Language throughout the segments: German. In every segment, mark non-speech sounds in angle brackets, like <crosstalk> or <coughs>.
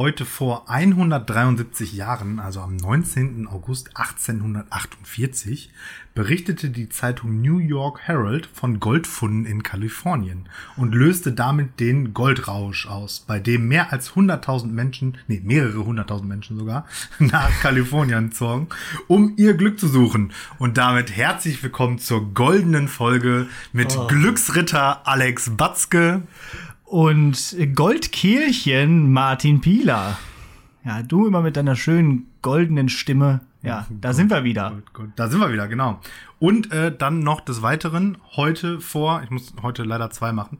Heute vor 173 Jahren, also am 19. August 1848, berichtete die Zeitung New York Herald von Goldfunden in Kalifornien und löste damit den Goldrausch aus, bei dem mehr als 100.000 Menschen, nee, mehrere hunderttausend Menschen sogar, <laughs> nach Kalifornien zogen, um ihr Glück zu suchen. Und damit herzlich willkommen zur goldenen Folge mit oh. Glücksritter Alex Batzke und Goldkehlchen Martin Pieler. Ja, du immer mit deiner schönen goldenen Stimme. Ja, da Gold, sind wir wieder. Gold, Gold. Da sind wir wieder, genau. Und äh, dann noch des Weiteren heute vor, ich muss heute leider zwei machen,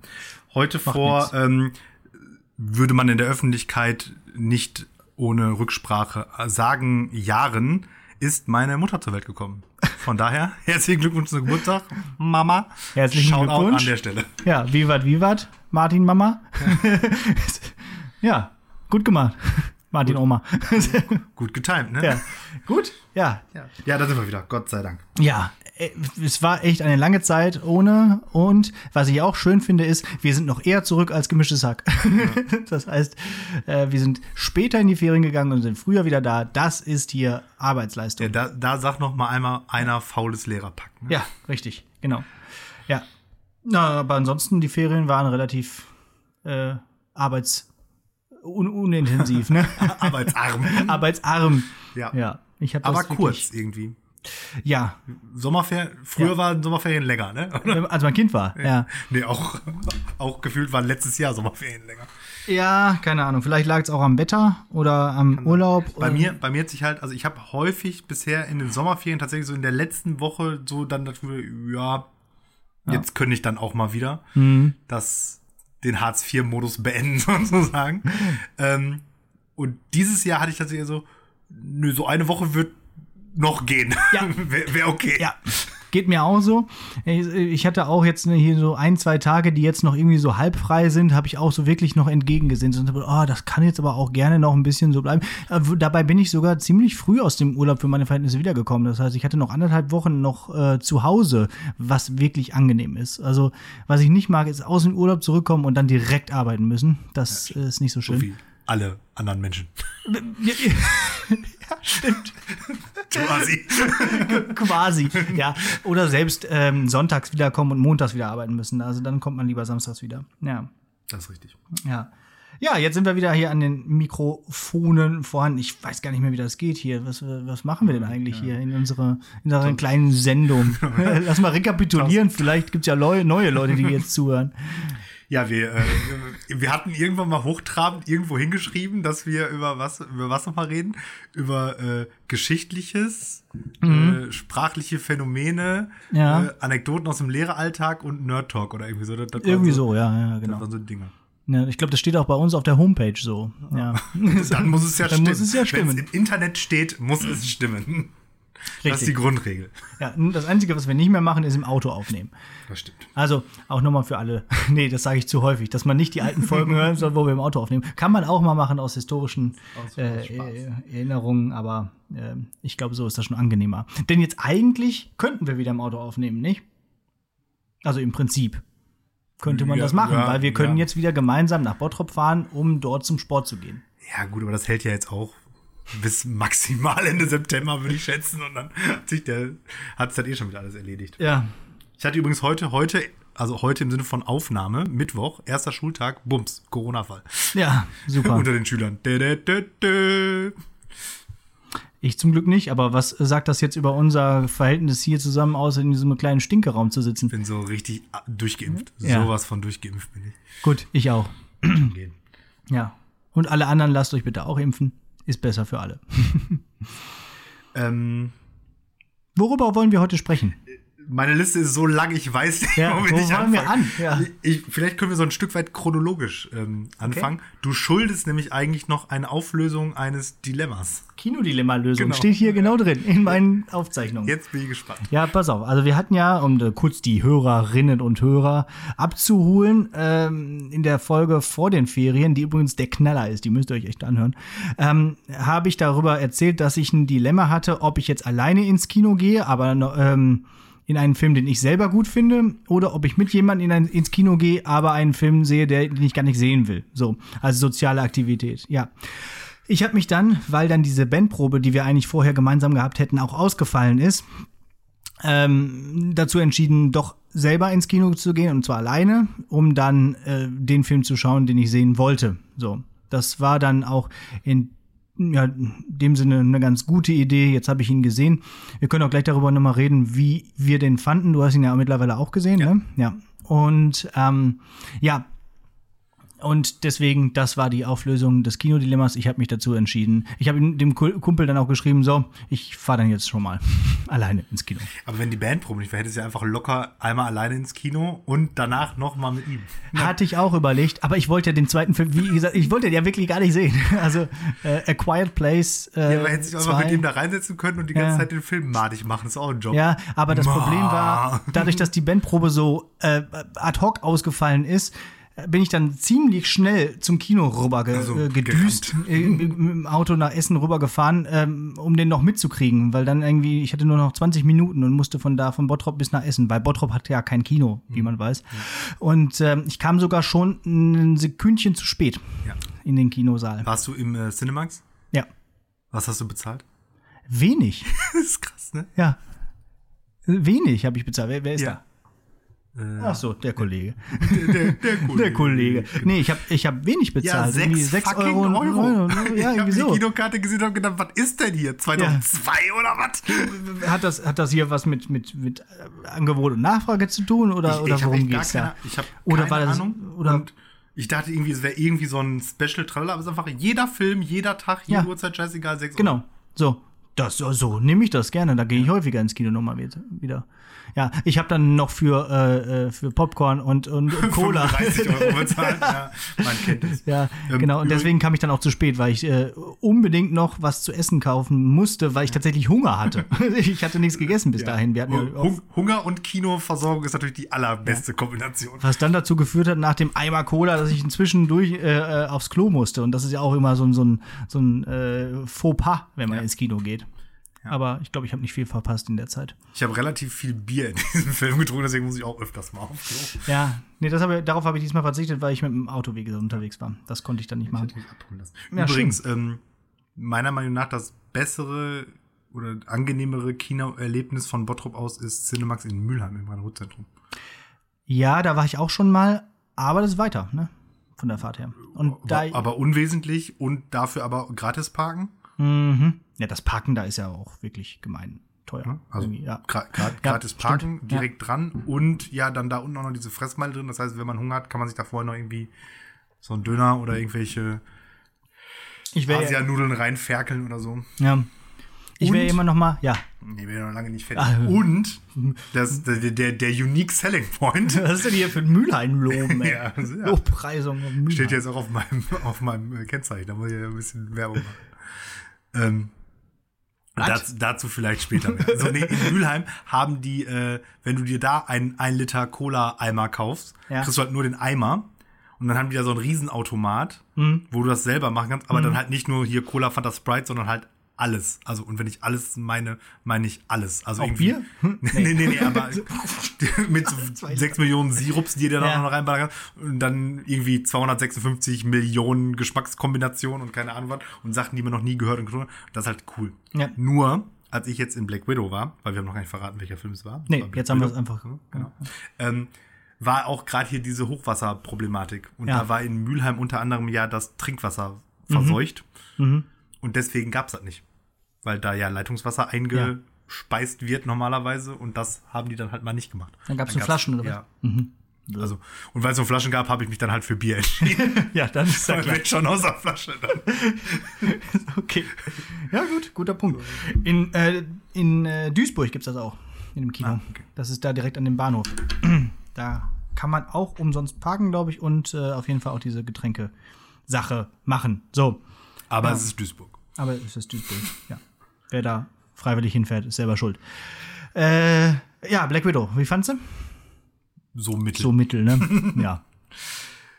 heute Macht vor ähm, würde man in der Öffentlichkeit nicht ohne Rücksprache sagen, Jahren ist meine Mutter zur Welt gekommen. Von daher, <laughs> herzlichen Glückwunsch zum Geburtstag, Mama. Herzlichen Shout Glückwunsch. an der Stelle. Ja, vivat, vivat, Martin Mama. Ja, <laughs> ja gut gemacht. Martin gut. Oma. <laughs> gut getimt, ne? Ja. Gut, ja. ja. Ja, da sind wir wieder, Gott sei Dank. Ja, äh, es war echt eine lange Zeit ohne. Und was ich auch schön finde, ist, wir sind noch eher zurück als gemischtes Hack. Ja. <laughs> Das heißt, äh, wir sind später in die Ferien gegangen und sind früher wieder da. Das ist hier Arbeitsleistung. Ja, da, da sagt noch mal einmal einer faules Lehrerpack. Ne? Ja, richtig, genau. Na, aber ansonsten, die Ferien waren relativ äh, arbeits un unintensiv, ne? <laughs> Arbeitsarm. Arbeitsarm. Ja. ja. Ich hab Aber kurz irgendwie. Ja. Sommerferien, früher ja. waren Sommerferien länger, ne? Oder? Als mein Kind war, ja. Nee, auch, <laughs> auch gefühlt waren letztes Jahr Sommerferien länger. Ja, keine Ahnung. Vielleicht lag es auch am Wetter oder am Kann Urlaub. Bei oder? mir, bei mir hat sich halt, also ich habe häufig bisher in den Sommerferien tatsächlich so in der letzten Woche so dann dafür, ja, ja. jetzt könnte ich dann auch mal wieder. Mhm. Das den Hartz-IV-Modus beenden, <laughs> sozusagen. ähm, und dieses Jahr hatte ich tatsächlich so, nö, so eine Woche wird noch gehen. Ja. <laughs> Wäre wär okay. Ja. Geht mir auch so. Ich hatte auch jetzt hier so ein, zwei Tage, die jetzt noch irgendwie so halb frei sind, habe ich auch so wirklich noch entgegengesehen. Und oh, das kann jetzt aber auch gerne noch ein bisschen so bleiben. Äh, dabei bin ich sogar ziemlich früh aus dem Urlaub für meine Verhältnisse wiedergekommen. Das heißt, ich hatte noch anderthalb Wochen noch äh, zu Hause, was wirklich angenehm ist. Also, was ich nicht mag, ist aus dem Urlaub zurückkommen und dann direkt arbeiten müssen. Das ja, ist nicht so schön. So wie alle anderen Menschen. Stimmt. Quasi. <laughs> Quasi, ja. Oder selbst ähm, sonntags wiederkommen und montags wieder arbeiten müssen. Also dann kommt man lieber samstags wieder. Ja. Das ist richtig. Ja. Ja, jetzt sind wir wieder hier an den Mikrofonen vorhanden. Ich weiß gar nicht mehr, wie das geht hier. Was, was machen wir denn eigentlich ja. hier in unserer, in unserer kleinen Sendung? <laughs> Lass mal rekapitulieren. Vielleicht gibt es ja neue Leute, die jetzt zuhören. Ja, wir, äh, wir hatten irgendwann mal hochtrabend irgendwo hingeschrieben, dass wir über was, über was nochmal reden? Über äh, Geschichtliches, mhm. äh, sprachliche Phänomene, ja. äh, Anekdoten aus dem Lehreralltag und Nerd Talk oder irgendwie so. Das, das irgendwie so, so, ja, ja, genau. Das waren so Dinge. Ja, ich glaube, das steht auch bei uns auf der Homepage so. Ja. <laughs> Dann muss es ja Dann stimmen. Muss es ja stimmen. Wenn es im Internet steht, muss es stimmen. Richtig. Das ist die Grundregel. Ja, das Einzige, was wir nicht mehr machen, ist im Auto aufnehmen. Das stimmt. Also auch nochmal für alle. <laughs> nee, das sage ich zu häufig, dass man nicht die alten Folgen hören soll, wo wir im Auto aufnehmen. Kann man auch mal machen aus historischen äh, Erinnerungen, aber äh, ich glaube, so ist das schon angenehmer. Denn jetzt eigentlich könnten wir wieder im Auto aufnehmen, nicht? Also im Prinzip könnte man ja, das machen, ja, weil wir können ja. jetzt wieder gemeinsam nach Bottrop fahren, um dort zum Sport zu gehen. Ja, gut, aber das hält ja jetzt auch bis maximal Ende September, würde ich schätzen. Und dann hat sich der, hat es dann eh schon wieder alles erledigt. Ja. Ich hatte übrigens heute, heute, also heute im Sinne von Aufnahme, Mittwoch, erster Schultag, Bums, Corona-Fall. Ja, super. <laughs> Unter den Schülern. Ich zum Glück nicht, aber was sagt das jetzt über unser Verhältnis hier zusammen aus, in diesem kleinen Stinkeraum zu sitzen? Ich bin so richtig durchgeimpft. Ja. Sowas von durchgeimpft bin ich. Gut, ich auch. ja. Und alle anderen lasst euch bitte auch impfen. Ist besser für alle. <laughs> ähm, Worüber wollen wir heute sprechen? Meine Liste ist so lang, ich weiß nicht, ja, womit wo ich anfangen. Wir an? Ja. Ich, vielleicht können wir so ein Stück weit chronologisch ähm, anfangen. Okay. Du schuldest nämlich eigentlich noch eine Auflösung eines Dilemmas. Kinodilemma-Lösung genau. steht hier genau drin in meinen Aufzeichnungen. Jetzt bin ich gespannt. Ja, pass auf. Also wir hatten ja, um äh, kurz die Hörerinnen und Hörer abzuholen, ähm, in der Folge vor den Ferien, die übrigens der Knaller ist, die müsst ihr euch echt anhören, ähm, habe ich darüber erzählt, dass ich ein Dilemma hatte, ob ich jetzt alleine ins Kino gehe, aber ähm, in einen Film, den ich selber gut finde, oder ob ich mit jemandem in ein, ins Kino gehe, aber einen Film sehe, der, den ich gar nicht sehen will. So, also soziale Aktivität, ja. Ich habe mich dann, weil dann diese Bandprobe, die wir eigentlich vorher gemeinsam gehabt hätten, auch ausgefallen ist, ähm, dazu entschieden, doch selber ins Kino zu gehen und zwar alleine, um dann äh, den Film zu schauen, den ich sehen wollte. So, das war dann auch in ja, in dem Sinne eine ganz gute Idee. Jetzt habe ich ihn gesehen. Wir können auch gleich darüber nochmal reden, wie wir den fanden. Du hast ihn ja mittlerweile auch gesehen, ja. ne? Ja. Und ähm, ja, und deswegen, das war die Auflösung des Kinodilemmas. Ich habe mich dazu entschieden. Ich habe dem Kumpel dann auch geschrieben, so, ich fahre dann jetzt schon mal <laughs> alleine ins Kino. Aber wenn die Bandprobe nicht wäre, hättest du ja einfach locker einmal alleine ins Kino und danach noch mal mit ihm. Hatte ich auch überlegt, aber ich wollte ja den zweiten Film, wie gesagt, ich wollte den ja wirklich gar nicht sehen. <laughs> Also äh, A Quiet Place. Äh, ja, aber hätte sich einfach mit ihm da reinsetzen können und die ganze ja. Zeit den Film madig machen. Das ist auch ein Job. Ja, aber das Ma. Problem war, dadurch, dass die Bandprobe so äh, ad hoc ausgefallen ist, bin ich dann ziemlich schnell zum Kino rüber ge also, gedüst, äh, mit dem Auto nach Essen rübergefahren, ähm, um den noch mitzukriegen, weil dann irgendwie, ich hatte nur noch 20 Minuten und musste von da, von Bottrop bis nach Essen, weil Bottrop hat ja kein Kino, wie man weiß. Und ähm, ich kam sogar schon ein Sekündchen zu spät ja. in den Kinosaal. Warst du im äh, Cinemax? Ja. Was hast du bezahlt? Wenig. <laughs> das ist krass, ne? Ja. Wenig habe ich bezahlt. Wer, wer ist ja. da? Äh, Ach so, der Kollege. Der, der, der <laughs> Kollege. Der Kollege. Nee, ich habe ich hab wenig bezahlt. <laughs> Ja, sechs, sechs Euro. Euro. Ja, ich habe die Kinokarte gesehen und gedacht, was ist denn hier? 2002 ja. oder was? <laughs> Hat das, hat das hier was mit, mit, mit äh, Angebot und Nachfrage zu tun oder, ich, oder ich worum geht's da? Ich habe keine war das, Ahnung. Oder und ich dachte irgendwie, es wäre irgendwie so ein Special Trailer, aber es ist einfach jeder Film, jeder Tag, jede ja. Uhrzeit, scheißegal, sechs Genau, Euro. so. Das, so nehme ich das gerne. Da gehe ich häufiger ins Kino nochmal wieder. Ja, ich habe dann noch für, äh, äh für Popcorn und, und <laughs> Cola. 30 Euro bezahlt, <laughs> ja, man kennt es. Ja, ähm, genau. Und deswegen kam ich dann auch zu spät, weil ich äh, unbedingt noch was zu essen kaufen musste, weil ich tatsächlich Hunger hatte. <laughs> ich hatte nichts gegessen bis ja. dahin. Ja Hunger und Kinoversorgung ist natürlich die allerbeste ja. Kombination. Was dann dazu geführt hat, nach dem Eimer Cola, dass ich inzwischen durch äh, äh, aufs Klo musste. Und das ist ja auch immer so, ein so ein, so ein äh, Fauxpas, wenn man ins Kino geht. Ja. Aber ich glaube, ich habe nicht viel verpasst in der Zeit. Ich habe relativ viel Bier in diesem <laughs> Film getrunken, deswegen muss ich auch öfters mal auf Klo. Ja, nee, das hab, darauf habe ich diesmal verzichtet, weil ich mit dem Auto wie gesagt, unterwegs war. Das konnte ich dann nicht ich machen. Ja, Übrigens, ähm, meiner Meinung nach das bessere oder angenehmere Kinoerlebnis von Bottrop aus ist Cinemax in Mülheim im Rhein-Ruhr-Zentrum. Ja, da war ich auch schon mal, aber das ist weiter, ne? Von der Fahrt her. Und aber, da, aber unwesentlich und dafür aber gratis parken? Mhm. Ja, das Parken da ist ja auch wirklich gemein teuer. Also ja. gratis Parken stimmt. direkt ja. dran und ja, dann da unten auch noch diese Fressmeile drin. Das heißt, wenn man Hunger hat, kann man sich da vorher noch irgendwie so einen Döner oder irgendwelche Asianudeln reinferkeln oder so. Ja. Ich wäre immer noch mal, ja. Nee, bin ja noch lange nicht fertig. Ah, und das, der, der, der Unique Selling Point. Was ist denn hier für ein Mülheim-Loben, ey? <laughs> ja, also, ja. Lobpreisung. Steht jetzt auch auf meinem, auf meinem Kennzeichen. Da muss ich ja ein bisschen Werbung machen. Ähm, das, dazu vielleicht später mehr. Also nee, in Mülheim haben die, äh, wenn du dir da ein, ein Liter Cola-Eimer kaufst, ja. kriegst du halt nur den Eimer. Und dann haben die da so einen Riesenautomat, mhm. wo du das selber machen kannst, aber mhm. dann halt nicht nur hier Cola, Fanta, Sprite, sondern halt alles. Also, und wenn ich alles meine, meine ich alles. Also Auch irgendwie. Bier? <laughs> Hm? Nee, nee, nee, aber <laughs> <laughs> mit so sechs Millionen Sirups, die ihr da ja. noch reinballern kannst. Und dann irgendwie 256 Millionen Geschmackskombinationen und keine Ahnung was. Und Sachen, die man noch nie gehört und getrunken Das ist halt cool. Ja. Nur, als ich jetzt in Black Widow war, weil wir haben noch gar nicht verraten, welcher Film es war. Nee, war jetzt haben wir es einfach. Genau. Ähm, war auch gerade hier diese Hochwasserproblematik. Und ja. da war in Mülheim unter anderem ja das Trinkwasser verseucht. Mhm. Mhm. Und deswegen gab's das nicht weil da ja Leitungswasser eingespeist ja. wird normalerweise und das haben die dann halt mal nicht gemacht. Dann gab es so Flaschen oder was? Ja. Mhm. Also, und weil es so Flaschen gab, habe ich mich dann halt für Bier entschieden. <laughs> ja, dann <laughs> ist das klar. schon aus der Flasche dann. <laughs> okay. Ja, gut, guter Punkt. In, äh, in äh, Duisburg gibt's das auch, in dem Kino. Ah, okay. Das ist da direkt an dem Bahnhof. <clears throat> da kann man auch umsonst parken, glaube ich, und äh, auf jeden Fall auch diese Getränke-Sache machen. So. Aber ja. es ist Duisburg. Aber es ist Duisburg, ja. Wer da freiwillig hinfährt, ist selber schuld. Äh, ja, Black Widow, wie fandst du? So mittel. So mittel, ne? <laughs> ja.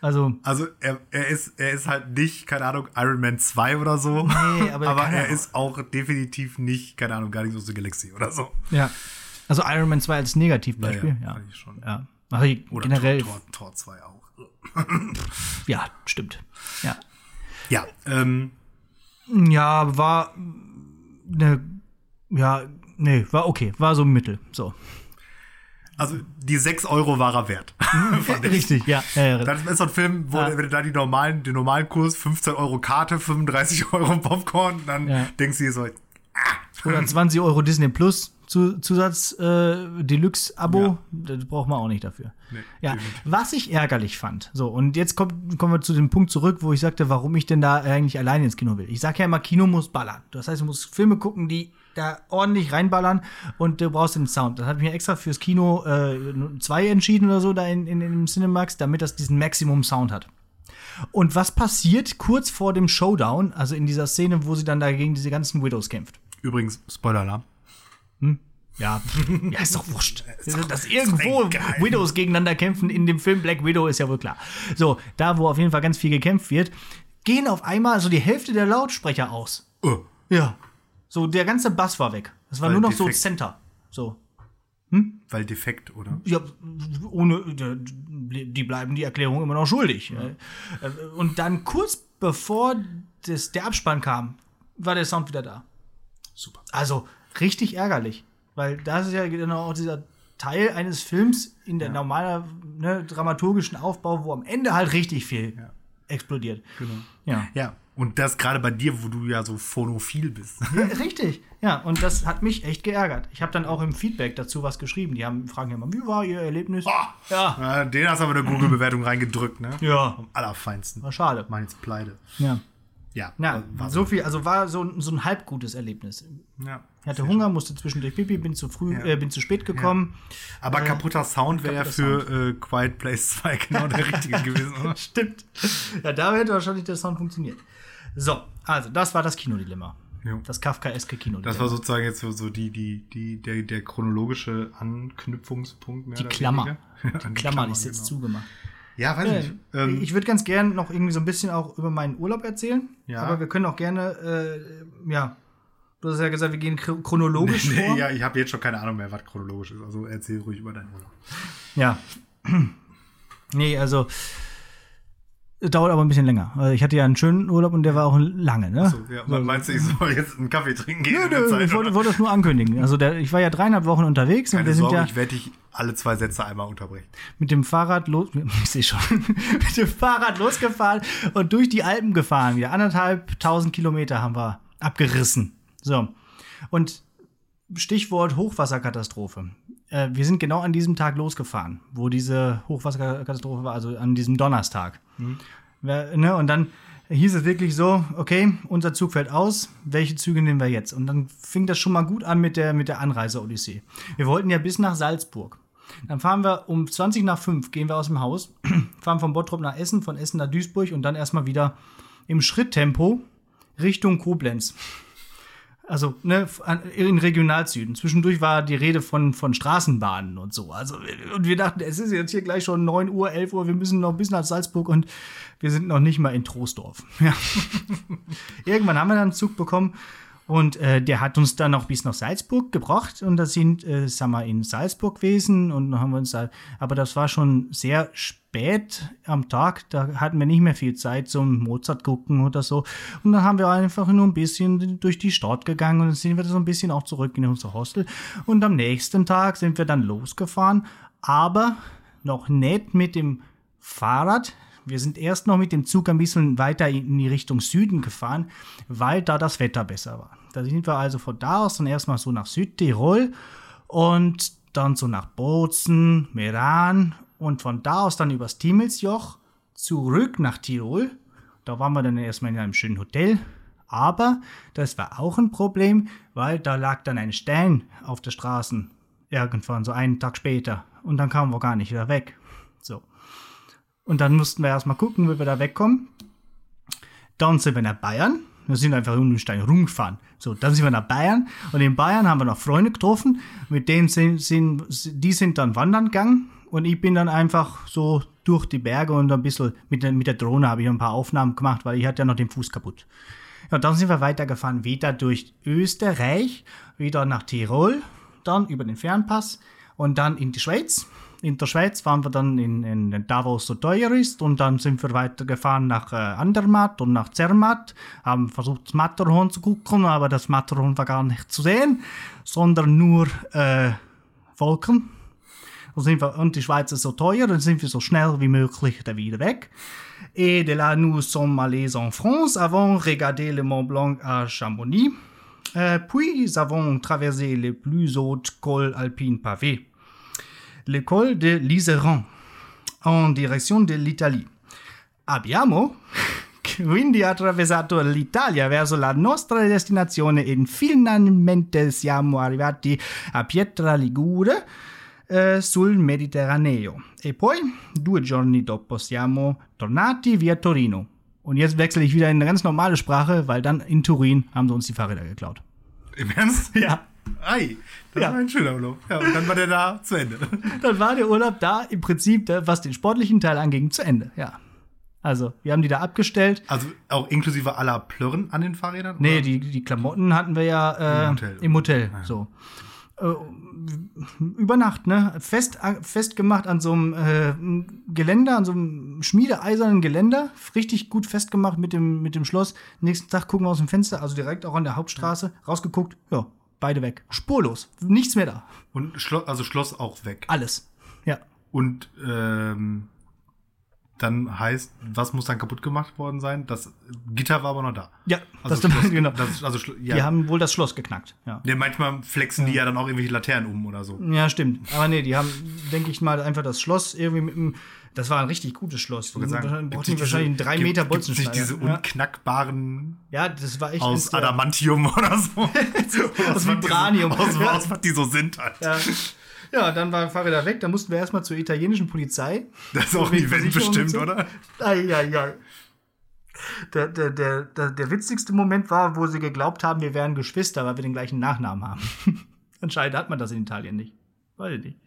Also, also er, er, ist, er ist halt nicht, keine Ahnung, Iron Man 2 oder so. Nee, aber, <laughs> aber er ist auch definitiv nicht, keine Ahnung, Guardians of the Galaxy oder so. Ja. Also Iron Man 2 als Negativbeispiel, ja. fand ich schon. ja. Ich- Oder generell, Tor, Tor, Tor 2 auch. ja, stimmt. Ja. Ja, ähm, Ja, war ne, ja, nee, war okay, war so Mittel, so. also die 6 Euro war er wert. <laughs> Ich. Richtig, ja. ja, Das ist so ein Film, wo Ja. wenn du da die normalen, den normalen Kurs 15 Euro Karte, 35 <laughs> Euro Popcorn, dann Ja. denkst du dir so, Oder 20 Euro Disney Plus zu, Zusatz äh, Deluxe-Abo, Ja. das braucht man auch nicht dafür. Nee, ja, definitiv. was ich ärgerlich fand. So, und jetzt kommt, kommen wir zu dem Punkt zurück, wo ich sagte, warum ich denn da eigentlich alleine ins Kino will. Ich sage ja immer, Kino muss ballern. Das heißt, du musst Filme gucken, die da ordentlich reinballern und du brauchst den Sound. Das hat mich extra fürs Kino 2 entschieden oder so da in, in, in dem Cinemax, damit das diesen Maximum Sound hat. Und was passiert kurz vor dem Showdown, also in dieser Szene, wo sie dann da gegen diese ganzen Widows kämpft? übrigens, Spoiler-Alarm. Ja, <laughs> ja, ist doch wurscht. doch- Dass ist irgendwo. Widows gegeneinander kämpfen in dem Film Black Widow ist ja wohl klar. So, da wo auf jeden Fall ganz viel gekämpft wird, gehen auf einmal so die Hälfte der Lautsprecher aus. Oh, Ja. So, der ganze Bass war weg. Es war Weil nur noch so defekt. Center. So. weil defekt, oder? Ja, ohne, die bleiben die Erklärung immer noch schuldig. Äh, Und dann kurz bevor das, der Abspann kam, war der Sound wieder da. Super. Also richtig ärgerlich, weil das ist ja genau auch dieser Teil eines Films in der normalen ne, dramaturgischen Aufbau, wo am Ende halt richtig viel Ja. explodiert. Genau. Ja. Ja, und das gerade bei dir, wo du ja so phonophil bist. Ja, richtig. Ja, und das hat mich echt geärgert. Ich habe dann auch im Feedback dazu was geschrieben. Die haben fragen ja immer, wie war ihr Erlebnis? Ja, Ja, Den hast du aber eine Google-Bewertung reingedrückt, ne? ja, Am allerfeinsten. war schade. Meins Pleide. Ja. Ja, Ja, war so viel, also war so, ein- so ein halb gutes Erlebnis. Ja. Ich hatte Hunger, musste zwischendurch pipi, bin zu früh, Ja. äh, bin zu spät gekommen. Aber kaputter Sound wäre ja für äh, Quiet Place 2 <laughs> genau der richtige gewesen, oder? <laughs> Stimmt. Ja, da hätte wahrscheinlich der Sound funktioniert. So, also das war das Kinodilemma. Jo. Das Kafkaeske Kinodilemma. Das war sozusagen jetzt so, so die, die, die, der, der chronologische Anknüpfungspunkt. Mehr die oder Klammer. <laughs> weniger. Die Die Klammer ist genau. jetzt zugemacht. Ja, weiß Äh, nicht. Ähm, ich würde ganz gern noch irgendwie so ein bisschen auch über meinen Urlaub erzählen. Ja. Aber wir können auch gerne, äh, ja, du hast ja gesagt, wir gehen chro- chronologisch nee, vor. ja, ich habe jetzt schon keine Ahnung mehr, was chronologisch ist. Also erzähl ruhig über deinen Urlaub. Ja. <clears throat> nee, also dauert aber ein bisschen länger. Also ich hatte ja einen schönen Urlaub und der war auch lange, ne? So, ja, meinst du, ich soll jetzt einen Kaffee trinken gehen Nö, nö, Zeit? ich wollte, wollte das nur ankündigen. Also der, ich war ja dreieinhalb Wochen unterwegs und Keine wir sind Sorge, ja ich werde dich alle zwei Sätze einmal unterbrechen. mit dem Fahrrad los, <laughs> ich sehe schon, <laughs> mit dem Fahrrad losgefahren und durch die Alpen gefahren. Wieder anderthalb tausend Kilometer haben wir abgerissen. So. Und Stichwort Hochwasserkatastrophe. Äh, wir sind genau an diesem Tag losgefahren, wo diese Hochwasserkatastrophe war, also an diesem Donnerstag. Wer- Ne, und dann hieß es wirklich so, okay, unser Zug fällt aus, welche Züge nehmen wir jetzt? Und dann fing das schon mal gut an mit der, mit der Anreise-Odyssee. Wir wollten ja bis nach Salzburg. Dann fahren wir um 20 nach 5, gehen wir aus dem Haus, <clears throat> fahren von Bottrop nach Essen, von Essen nach Duisburg und dann erstmal wieder im Schritttempo Richtung Koblenz. Also ne, in Regionalsüden. Zwischendurch war die Rede von, von Straßenbahnen und so. Also, und wir dachten, es ist jetzt hier gleich schon 9 Uhr, 11 Uhr, wir müssen noch bis nach Salzburg und wir sind noch nicht mal in Troisdorf. <laughs> Ja. <laughs> Irgendwann haben wir dann einen Zug bekommen und äh, der hat uns dann noch bis nach Salzburg gebracht und da sind, äh, sagen wir, in Salzburg gewesen und dann haben wir uns da, aber das war schon sehr spät am Tag, da hatten wir nicht mehr viel Zeit zum Mozart gucken oder so und dann haben wir einfach nur ein bisschen durch die Stadt gegangen und dann sind wir so ein bisschen auch zurück in unser Hostel und am nächsten Tag sind wir dann losgefahren, aber noch nicht mit dem Fahrrad. Wir sind erst noch mit dem Zug ein bisschen weiter in die Richtung Süden gefahren, weil da das Wetter besser war. Da sind wir also von da aus dann erstmal so nach Südtirol und dann so nach Bozen, Meran und von da aus dann übers Timmelsjoch zurück nach Tirol. Da waren wir dann erstmal in einem schönen Hotel. Aber das war auch ein Problem, weil da lag dann ein Stein auf der Straße irgendwann, so einen Tag später. Und dann kamen wir gar nicht wieder weg. Und dann mussten wir erstmal gucken, wie wir da wegkommen. Dann sind wir nach Bayern. Wir sind einfach um den Stein rumgefahren. So, dann sind wir nach Bayern. Und in Bayern haben wir noch Freunde getroffen. Mit denen sind, sind die sind dann wandern gegangen. Und ich bin dann einfach so durch die Berge und ein bisschen mit der, mit der Drohne habe ich ein paar Aufnahmen gemacht, weil ich hatte ja noch den Fuß kaputt. Ja, dann sind wir weitergefahren, wieder durch Österreich, wieder nach Tirol. dann über den Fernpass und dann in die Schweiz. In der Schweiz waren wir dann in, in Davos so teuer ist und dann sind wir weitergefahren nach äh, Andermatt und nach Zermatt, haben versucht das Matterhorn zu gucken, aber das Matterhorn war gar nicht zu sehen, sondern nur äh, Wolken. Und, sind wir, und die Schweiz ist so teuer, dann sind wir so schnell wie möglich da wieder weg. Et de là, nous sommes allés en France, avons regardé le Mont Blanc à Chamonix. Euh, puis, nous avons traversé les plus hautes cols alpines pavés. Le col de l'Iseran, en direzione dell'Italia. Abbiamo <laughs> quindi attraversato l'Italia verso la nostra destinazione e finalmente siamo arrivati a Pietra Ligure eh, sul Mediterraneo. E poi, due giorni dopo, siamo tornati via Torino. Und jetzt wechsle ich wieder in eine ganz normale Sprache, weil dann in Turin haben sie uns die Fahrräder geklaut. Im Ernst? Ja. Ei, das Ja. war ein schöner Urlaub. Ja, und dann war der da zu Ende. <laughs> Dann war der Urlaub da im Prinzip, was den sportlichen Teil anging, zu Ende. Ja. Also, wir haben die da abgestellt. Also auch inklusive aller Plörren an den Fahrrädern? Nee, oder? die, die Klamotten hatten wir ja äh, Im Hotel. Im Hotel so. Äh, über Nacht, ne? Fest, festgemacht an so einem äh, Geländer, an so einem schmiedeeisernen Geländer. Richtig gut festgemacht mit dem, mit dem Schloss. Nächsten Tag gucken wir aus dem Fenster, also direkt auch an der Hauptstraße, rausgeguckt. Ja, beide weg. Spurlos. Nichts mehr da. Und Schloss, also Schloss auch weg. Alles. Ja. Und ähm, dann heißt, was muss dann kaputt gemacht worden sein? Das Gitter war aber noch da. Ja, Also das Schloss, genau. Das, also ja. Die haben wohl das Schloss geknackt. Ja. ja, manchmal flexen die ja dann auch irgendwelche Laternen um oder so. Ja, stimmt. Aber nee, die haben, denke ich mal, einfach das Schloss irgendwie mit dem. Das war ein richtig gutes Schloss. Ich sagen, brauchten wahrscheinlich einen diese- 3 gibt- Meter gibt's nicht Bolzenschneider. diese ja. unknackbaren ja, das war echt. aus ja. Adamantium oder so. <laughs> aus Vibranium. Aus, aus, was die so sind halt. Ja. Ja, dann waren Fahrräder weg. Da mussten wir erstmal zur italienischen Polizei. Das ist auch Versicherung und bestimmt, so. oder? Eieiei. Der, der, der, der, der witzigste Moment war, wo sie geglaubt haben, wir wären Geschwister, weil wir den gleichen Nachnamen haben. <laughs> Anscheinend hat man das in Italien nicht. Weiß ich nicht.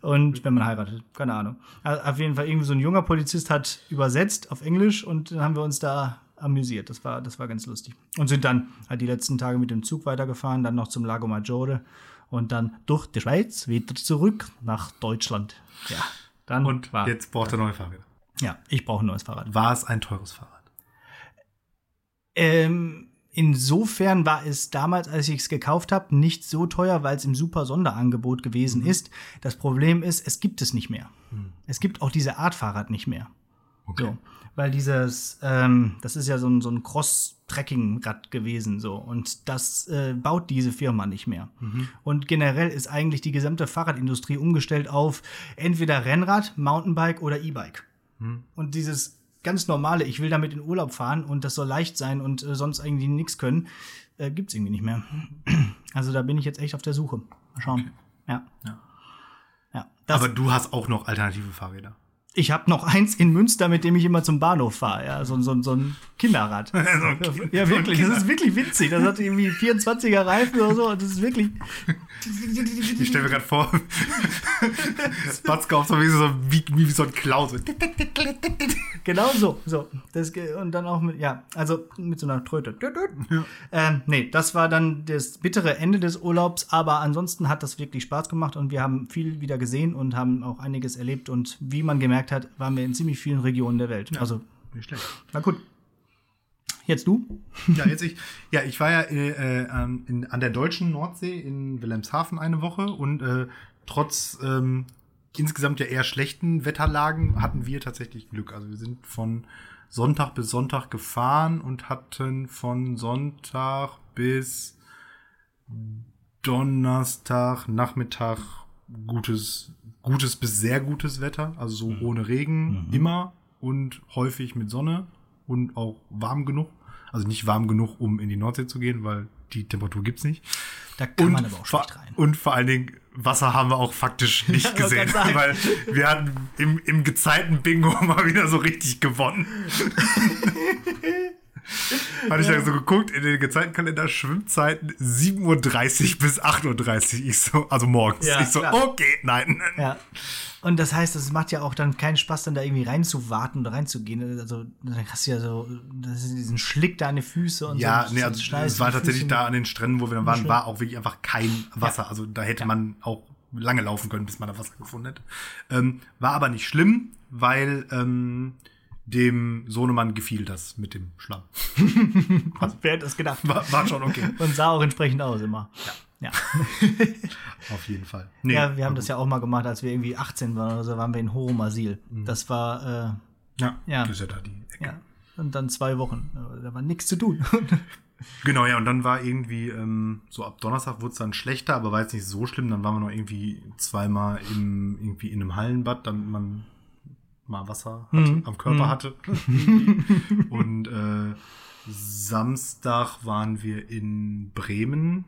Und wenn man heiratet, keine Ahnung. Also auf jeden Fall, irgendwie so ein junger Polizist hat übersetzt auf Englisch und dann haben wir uns da amüsiert. Das war, das war ganz lustig. Und sind dann halt die letzten Tage mit dem Zug weitergefahren, dann noch zum Lago Maggiore und dann durch die Schweiz wieder zurück nach Deutschland. Ja. Dann Und war, jetzt braucht er neue Fahrräder. ja, ich brauche ein neues Fahrrad. War es ein teures Fahrrad? Ähm, insofern war es damals, als ich es gekauft habe, nicht so teuer, weil es im super Sonderangebot gewesen ist. Das Problem ist, es gibt es nicht mehr. Es gibt auch diese Art Fahrrad nicht mehr. Okay. So, weil dieses, ähm, das ist ja so ein, so ein Cross-Tracking-Rad gewesen, so. Und das äh, baut diese Firma nicht mehr. Und generell ist eigentlich die gesamte Fahrradindustrie umgestellt auf entweder Rennrad, Mountainbike oder E-Bike. Und dieses ganz normale, ich will damit in Urlaub fahren und das soll leicht sein und äh, sonst irgendwie nichts können, äh, gibt's irgendwie nicht mehr. <clears throat> Also da bin ich jetzt echt auf der Suche. Mal schauen. Ja. Ja. Ja. Das, Aber du hast auch noch alternative Fahrräder. Ich habe noch eins in Münster, mit dem ich immer zum Bahnhof fahre. Ja, so, so, so ein Kinderrad. <laughs> So ein Kind- ja, so wirklich. Das Kinder- ist wirklich witzig. Das hat irgendwie 24er Reifen oder so. Und das ist wirklich. <laughs> Ich stelle mir gerade vor, <laughs> Spatzka auf so wie so, wie, wie so ein Clown. So. Genau so. so. Das, und dann auch mit, ja, also mit so einer Tröte. Ähm, nee, das war dann das bittere Ende des Urlaubs, aber ansonsten hat das wirklich Spaß gemacht und wir haben viel wieder gesehen und haben auch einiges erlebt und wie man gemerkt hat, waren wir in ziemlich vielen Regionen der Welt. Also, Nicht schlecht. na gut. Jetzt du? Ja, jetzt ich, ja, ich war ja äh, äh, in, an der deutschen Nordsee in Wilhelmshaven eine Woche und äh, trotz ähm, insgesamt ja eher schlechten Wetterlagen hatten wir tatsächlich Glück. Also wir sind von Sonntag bis Sonntag gefahren und hatten von Sonntag bis Donnerstag Nachmittag gutes, gutes bis sehr gutes Wetter, also so ohne Regen immer und häufig mit Sonne und auch warm genug. Also nicht warm genug, um in die Nordsee zu gehen, weil die Temperatur gibt's nicht. Da kann Und, man aber auch schlecht rein. und vor allen Dingen Wasser haben wir auch faktisch <laughs> nicht gesehen, weil wir hatten im, im gezeiten Bingo <laughs> mal wieder so richtig gewonnen. <laughs> <laughs> Hatte ich dann so geguckt, in den Gezeitenkalender Schwimmzeiten 7.30 Uhr bis 8.30 Uhr. Ich so, also morgens. Ja, ich so, klar. okay, nein. Ja. Und das heißt, es macht ja auch dann keinen Spaß, dann da irgendwie reinzuwarten oder reinzugehen. Also, dann hast du ja so diesen Schlick da an die Füße und Ja, so. nee, so also es war tatsächlich da an den Stränden, wo wir dann waren, war auch wirklich einfach kein Wasser. Also da hätte Ja. man auch lange laufen können, bis man da Wasser gefunden hätte. Ähm, war aber nicht schlimm, weil ähm, dem Sohnemann gefiel das mit dem Schlamm. mit. <laughs> Wer hätte das gedacht? War, war schon okay. <laughs> Und sah auch entsprechend aus immer. Ja. <laughs> Auf jeden Fall. Nee, Ja, wir haben das gut. ja auch mal gemacht, als wir irgendwie 18 waren oder so, waren wir in Hohem Asyl. Das war, Ja, Ja. das ist ja da die Ecke. äh, ja. Und dann zwei Wochen. Da war nichts zu tun. Genau, ja, und dann war irgendwie, ähm, so ab Donnerstag wurde es dann schlechter, aber war jetzt nicht so schlimm. Dann waren wir noch irgendwie zweimal im, irgendwie in einem Hallenbad, damit man mal Wasser hatte, Mhm. am Körper hatte. <laughs> und äh, Samstag waren wir in Bremen.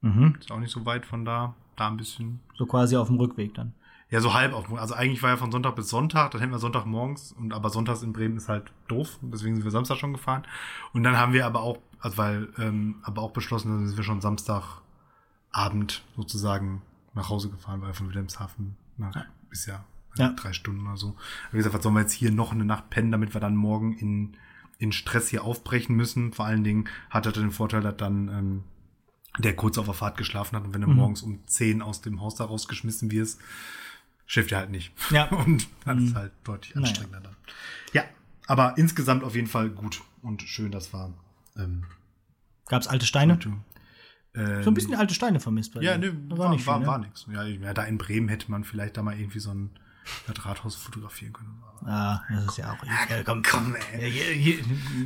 mhm. Ist auch nicht so weit von da. Da ein bisschen. So quasi auf dem Rückweg dann. Ja, so halb auf. Also eigentlich war ja von Sonntag bis Sonntag, dann hätten wir Sonntag morgens und aber sonntags in Bremen ist halt doof, deswegen sind wir Samstag schon gefahren. Und dann haben wir aber auch, also weil, ähm, aber auch beschlossen, dann sind wir schon Samstagabend sozusagen nach Hause gefahren, weil von Wilhelmshaven nach ist ja, Ja. drei Stunden oder so. Wie gesagt, was sollen wir jetzt hier noch eine Nacht pennen, damit wir dann morgen in, in Stress hier aufbrechen müssen. Vor allen Dingen hat er den Vorteil, dass dann ähm, der kurz auf der Fahrt geschlafen hat und wenn du morgens um 10 aus dem Haus da rausgeschmissen wirst, schläft er halt nicht. Ja. <laughs> Und das ist halt deutlich Naja. anstrengender dann. Ja, aber insgesamt auf jeden Fall gut und schön, das war. Ähm, Gab es alte Steine? ähm, So ein bisschen alte Steine vermisst bei Ja, ne, Da war, nicht war, viel, war, ne? nix. Ja, ja, da in Bremen hätte man vielleicht da mal irgendwie so ein das Rathaus fotografieren können. Ah, das ist ja auch. Ja, komm, Komm, Ja, ey. hier, hier,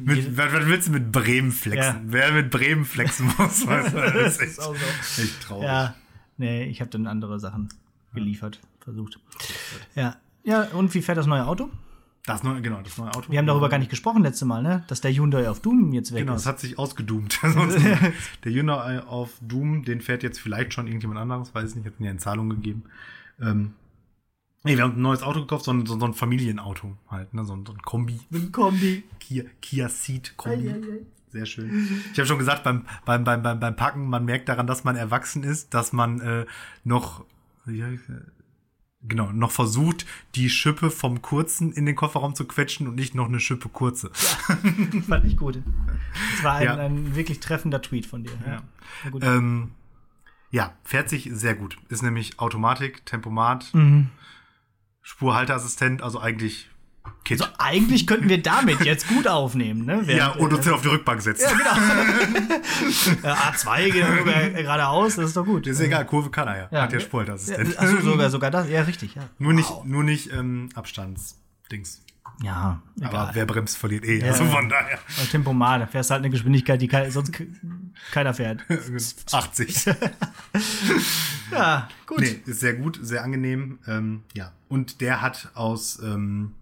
Mit, was, was willst du mit Bremen flexen? Ja. Wer mit Bremen flexen muss, <laughs> weißt du, das ist echt, auch so. echt traurig. Ja, nee, ich habe dann andere Sachen geliefert, versucht. Ja. Ja, und wie fährt das neue Auto? Das neue, genau, das neue Auto. Wir haben darüber gar nicht gesprochen letzte Mal, ne? Dass der Hyundai auf Doom jetzt weg Genau, ist. das hat sich ausgedoomt. <laughs> <laughs> Der Hyundai auf Doom, den fährt jetzt vielleicht schon irgendjemand anderes, weiß ich nicht, hat mir ja in Zahlung gegeben. Ähm, nee, wir haben ein neues Auto gekauft, so ein, so, so ein Familienauto halt, ne? so, ein, so ein Kombi. Ein Kombi. Kia, Kia Ceed Kombi. Sehr schön. Ich habe schon gesagt, beim, beim, beim, beim, beim Packen, man merkt daran, dass man erwachsen ist, dass man äh, noch, ich, äh, genau, noch versucht, die Schippe vom Kurzen in den Kofferraum zu quetschen und nicht noch eine Schippe kurze. <laughs> Fand ich gut. Das war ein, Ja. ein wirklich treffender Tweet von dir. Ja. Ja. Ähm, ja, fährt sich sehr gut. Ist nämlich Automatik, Tempomat, Mhm. Spurhalteassistent, also eigentlich Kit. Also eigentlich könnten wir damit jetzt gut aufnehmen, ne? ja, Während, und uns dann auf die Rückbank setzen. Ja, genau. äh, A2 geht sogar geradeaus, das ist doch gut. Ist egal, Kurve kann er ja. Ja. Hat ja Ja, Spurhalteassistent. Achso, sogar, sogar das. Ja, richtig, ja. Nur nicht, Wow. nur nicht ähm, Abstandsdings. Ja, Aber egal. wer bremst, verliert eh. Also von daher. Bei Tempomat, da fährst du halt eine Geschwindigkeit, die kein, sonst ke- keiner fährt. <laughs> 80. <laughs> Ja, gut. nee, ist sehr gut, sehr angenehm. Ähm, ja. Und der hat aus ähm,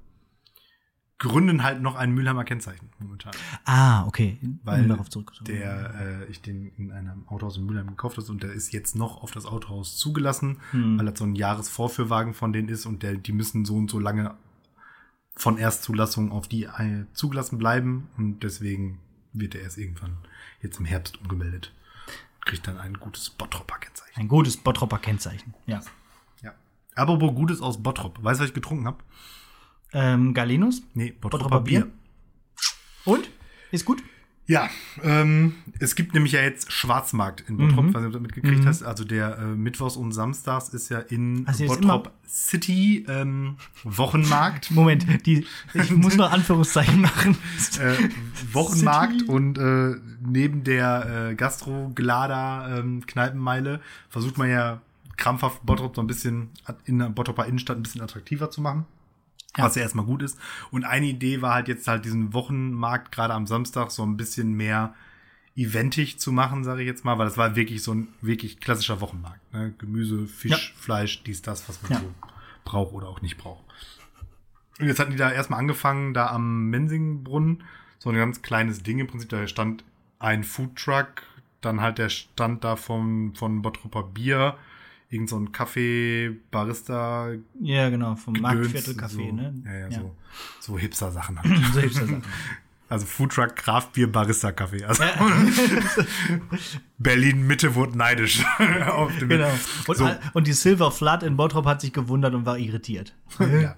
Gründen halt noch ein Mülheimer Kennzeichen momentan. Ah, okay. Weil um darauf zurückzukommen. der äh, ich den in einem Autohaus in Mülheim gekauft habe und der ist jetzt noch auf das Autohaus zugelassen, Hm. weil das so ein Jahresvorführwagen von denen ist und der, die müssen so und so lange von Erstzulassung auf die äh, zugelassen bleiben und deswegen wird er erst irgendwann jetzt im Herbst umgemeldet. Kriegt dann ein gutes Bottropper Kennzeichen. Ein gutes Bottropper Kennzeichen. Ja. Ja. Apropos Gutes aus Bottrop. Weißt du, was ich getrunken habe? Ähm, Galenus? Nee, Bottropper, Bottroper Bier. Bier? Und? Ist gut? Ja, ähm, es gibt nämlich ja jetzt Schwarzmarkt in Bottrop, Mhm. was du mitgekriegt hast. Also der äh, Mittwochs und Samstags ist ja in Also Bottrop City ähm, Wochenmarkt. <laughs> Moment, die, ich <laughs> muss noch Anführungszeichen machen. äh, Wochenmarkt City. und äh, neben der äh, Gastro Glada ähm, Kneipenmeile versucht man ja krampfhaft Bottrop so ein bisschen in der Bottroper Innenstadt ein bisschen attraktiver zu machen. Ja. Was ja erstmal gut ist. Und eine Idee war halt jetzt halt diesen Wochenmarkt gerade am Samstag so ein bisschen mehr eventig zu machen, sage ich jetzt mal, weil das war wirklich so ein wirklich klassischer Wochenmarkt. Ne? Gemüse, Fisch, Ja. Fleisch, dies, das, was man Ja. so braucht oder auch nicht braucht. Und jetzt hatten die da erstmal angefangen, da am Mensingbrunnen, so ein ganz kleines Ding im Prinzip, da stand ein Foodtruck, dann halt der Stand da vom, von Bottroper Bier, irgend so ein Kaffee, Barista, Ja, genau, vom Gedöns, Marktviertel Café, so, ne? Ja, ja, so, so Hipster-Sachen halt. <laughs> So Hipster-Sachen. <laughs> Also Foodtruck, Kraftbier, Barista Kaffee. Also <laughs> Berlin Mitte wurde neidisch. auf dem Genau. Und, so, und die Silver Flood in Bottrop hat sich gewundert und war irritiert. ja.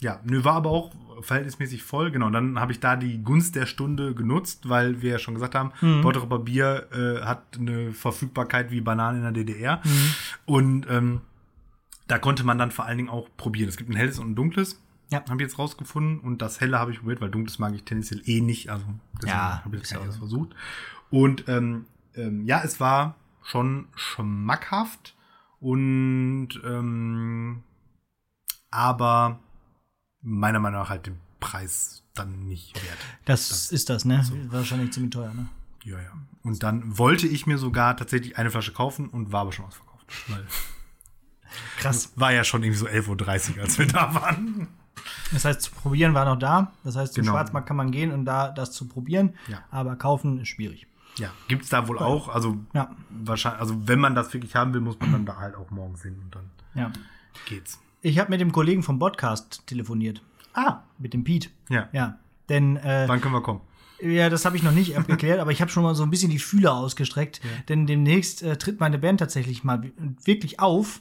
ja, nö, war aber auch verhältnismäßig voll. Genau, dann habe ich da die Gunst der Stunde genutzt, weil wir ja schon gesagt haben, Mhm. Bottroper Bier äh, hat eine Verfügbarkeit wie Bananen in der DDR. Mhm. Und ähm, da konnte man dann vor allen Dingen auch probieren. Es gibt ein helles und ein dunkles. Ja. Habe ich jetzt rausgefunden. Und das helle habe ich probiert, weil dunkles mag ich tendenziell eh nicht. Also deswegen Ja, habe ich das ja so. versucht. Und ähm, ähm, ja, es war schon schmackhaft und ähm, aber meiner Meinung nach halt den Preis dann nicht wert. Das, ist das, ne? Wahrscheinlich ziemlich teuer, ne? Ja, ja. Und dann wollte ich mir sogar tatsächlich eine Flasche kaufen und war aber schon ausverkauft. Weil <laughs> Krass. war ja schon irgendwie so 11.30 Uhr, als wir <laughs> da waren. Das heißt, zu probieren war noch da. Das heißt, zum Genau. Schwarzmarkt kann man gehen und da das zu probieren. Ja. Aber kaufen ist schwierig. Ja, gibt's da wohl auch. Also Ja. wahrscheinlich, also wenn man das wirklich haben will, muss man dann da halt auch morgens hin und dann Ja. geht's. Ich habe mit dem Kollegen vom Podcast telefoniert. Ah, Mit dem Pete. ja. Ja. Denn äh, Wann können wir kommen? Ja, das habe ich noch nicht abgeklärt, aber ich habe schon mal so ein bisschen die Fühler ausgestreckt, denn demnächst äh, tritt meine Band tatsächlich mal wi- wirklich auf.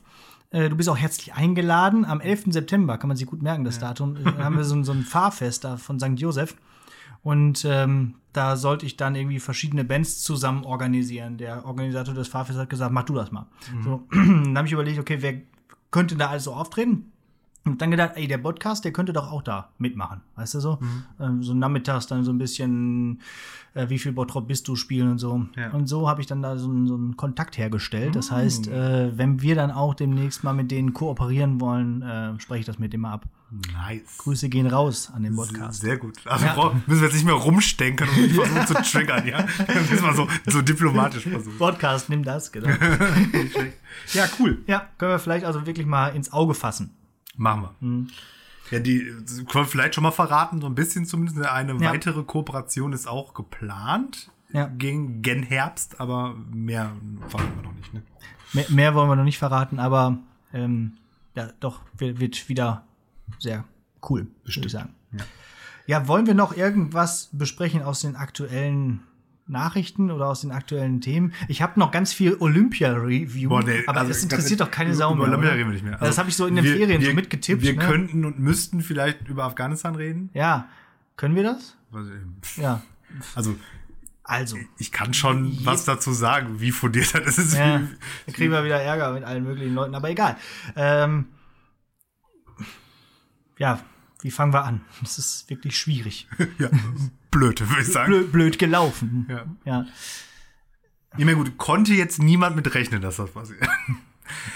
Äh, du bist auch herzlich eingeladen. Am 11. September, kann man sich gut merken, das Datum, äh, haben wir so, ein- so ein Fahrfest da von St. Josef. Und ähm, da sollte ich dann irgendwie verschiedene Bands zusammen organisieren. Der Organisator des Fahrfests hat gesagt, mach du das mal. So, <clears throat> dann habe ich überlegt, okay, wer könnte da alles so auftreten? Und dann gedacht, ey, der Podcast, der könnte doch auch da mitmachen. Weißt du so? Ähm, so nachmittags dann so ein bisschen, äh, wie viel Bottrop bist du spielen und so. Ja. Und so habe ich dann da so, einen- so einen Kontakt hergestellt. Das heißt, äh, wenn wir dann auch demnächst mal mit denen kooperieren wollen, äh, spreche ich das mit dem mal ab. Nice. Grüße gehen raus an den Podcast. Sehr gut. Also Ja. brauchen- müssen wir jetzt nicht mehr rumstenken und versuchen <laughs> zu triggern, ja? <laughs> Müssen wir so, so diplomatisch versuchen. Podcast, nimm das, genau. <laughs> Ja, cool. ja, können wir vielleicht also wirklich mal ins Auge fassen. Machen wir. Mhm. Ja, die können wir vielleicht schon mal verraten, so ein bisschen zumindest. Eine Ja. weitere Kooperation ist auch geplant. Ja. Gegen gen Herbst, aber mehr verraten wir noch nicht, ne? Mehr, mehr wollen wir noch nicht verraten, aber ähm, ja, doch, wird, wieder sehr cool, würde ich sagen. Ja. Ja, wollen wir noch irgendwas besprechen aus den aktuellen Nachrichten oder aus den aktuellen Themen? Ich habe noch ganz viel Olympia-Review, aber also das interessiert doch keine Sau mehr. Olympia reden wir nicht mehr. das Also, habe ich so in den wir- Ferien wir, so mitgetippt. Wir ne? könnten und müssten vielleicht über Afghanistan reden. Ja, können wir das? Ja, Also, also. ich kann schon was dazu sagen, wie fundiert das ist. Ja, Wie, <laughs> dann kriegen wir wieder Ärger mit allen möglichen Leuten, aber egal. Ähm, ja, wie fangen wir an? Das ist wirklich schwierig. <laughs> ja, blöd, würde ich sagen. Blöd, blöd gelaufen. Ja. ja. Meine, gut, konnte jetzt niemand mit rechnen, dass das passiert. <laughs>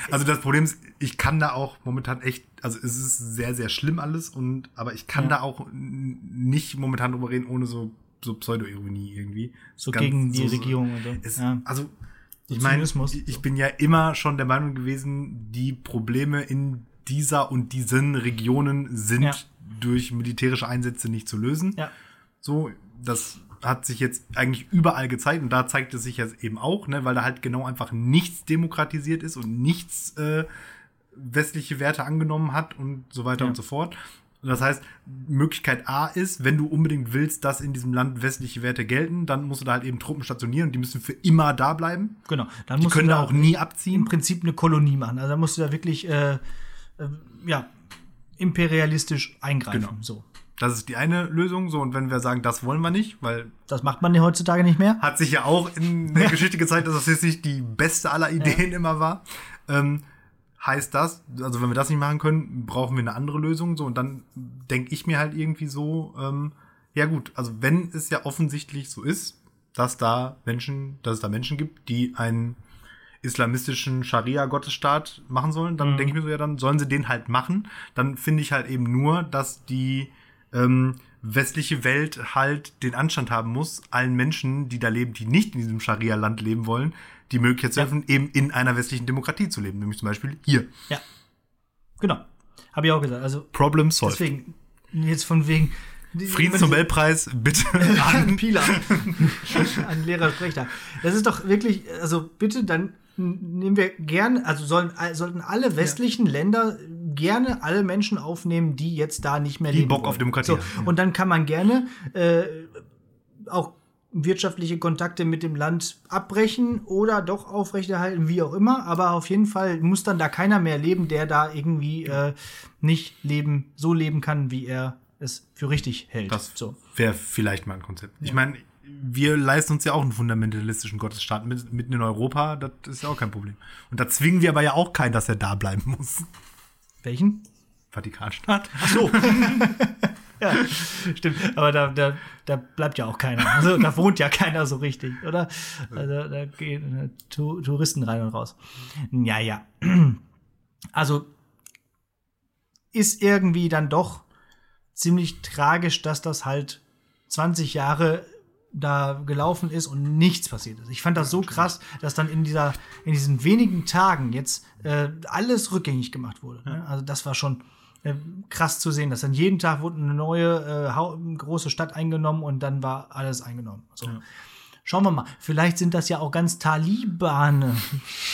Also das Problem ist, ich kann da auch momentan echt, also es ist sehr, sehr schlimm alles und, aber ich kann Ja. da auch nicht momentan drüber reden, ohne so, so Pseudo-Ironie irgendwie. So Ganz- gegen die so- so- Regierung so. Es, ja. Also, ich meine, ich bin ja immer schon der Meinung gewesen, die Probleme in dieser und diesen Regionen sind Ja. durch militärische Einsätze nicht zu lösen. ja. So, das hat sich jetzt eigentlich überall gezeigt und da zeigt es sich jetzt eben auch, ne, weil da halt genau einfach nichts demokratisiert ist und nichts äh, westliche Werte angenommen hat und so weiter Ja. und so fort. Und das heißt, Möglichkeit A ist, wenn du unbedingt willst, dass in diesem Land westliche Werte gelten, dann musst du da halt eben Truppen stationieren und die müssen für immer da bleiben. Genau. Dann Die musst können du da auch nie im abziehen. Prinzip eine Kolonie machen. Also da musst du da wirklich äh, äh, ja, imperialistisch eingreifen. Genau. So. Das ist die eine Lösung. So, und wenn wir sagen, das wollen wir nicht, weil Das macht man ja heutzutage nicht mehr. hat sich ja auch in der Geschichte gezeigt, dass das jetzt nicht die beste aller Ideen immer war. Ähm, heißt das, also wenn wir das nicht machen können, brauchen wir eine andere Lösung. So, und dann denke ich mir halt irgendwie so, ähm, ja gut, also wenn es ja offensichtlich so ist, dass da Menschen, dass es da Menschen gibt, die einen islamistischen Scharia-Gottesstaat machen sollen, dann Mhm. denke ich mir so, ja, dann sollen sie den halt machen. Dann finde ich halt eben nur, dass die ähm, westliche Welt halt den Anstand haben muss, allen Menschen, die da leben, die nicht in diesem Scharia-Land leben wollen, die Möglichkeit zu Ja. helfen, eben in einer westlichen Demokratie zu leben. Nämlich zum Beispiel hier. Ja. Genau. Habe ich auch gesagt. Also Problem solved. deswegen, jetzt von wegen. Friedensnobelpreis, <laughs> bitte. an Pila. <laughs> an Lehrer spricht da. Das ist doch wirklich, also bitte, dann nehmen wir gerne, also sollen, sollten alle westlichen Länder gerne alle Menschen aufnehmen, die jetzt da nicht mehr Die leben Bock wollen. auf Demokratie So, ja. Und dann kann man gerne äh, auch wirtschaftliche Kontakte mit dem Land abbrechen oder doch aufrechterhalten, wie auch immer. Aber auf jeden Fall muss dann da keiner mehr leben, der da irgendwie äh, nicht leben, so leben kann, wie er es für richtig hält. Das so. wäre vielleicht mal ein Konzept. Ich meine, wir leisten uns ja auch einen fundamentalistischen Gottesstaat mit- mitten in Europa, das ist ja auch kein Problem. Und da zwingen wir aber ja auch keinen, dass er da bleiben muss. Welchen? Vatikanstaat. Ach so. <laughs> ja, stimmt. Aber da, da, da bleibt ja auch keiner. Also da wohnt ja keiner so richtig, oder? Also da gehen äh, Tu- Touristen rein und raus. Ja, ja. Also ist irgendwie dann doch ziemlich tragisch, dass das halt 20 Jahre da gelaufen ist und nichts passiert ist. Ich fand das so krass, dass dann in dieser in diesen wenigen Tagen jetzt äh, alles rückgängig gemacht wurde. Ne? Also das war schon äh, krass zu sehen, dass dann jeden Tag wurde eine neue äh, große Stadt eingenommen und dann war alles eingenommen. So. Schauen wir mal. Vielleicht sind das ja auch ganz Talibane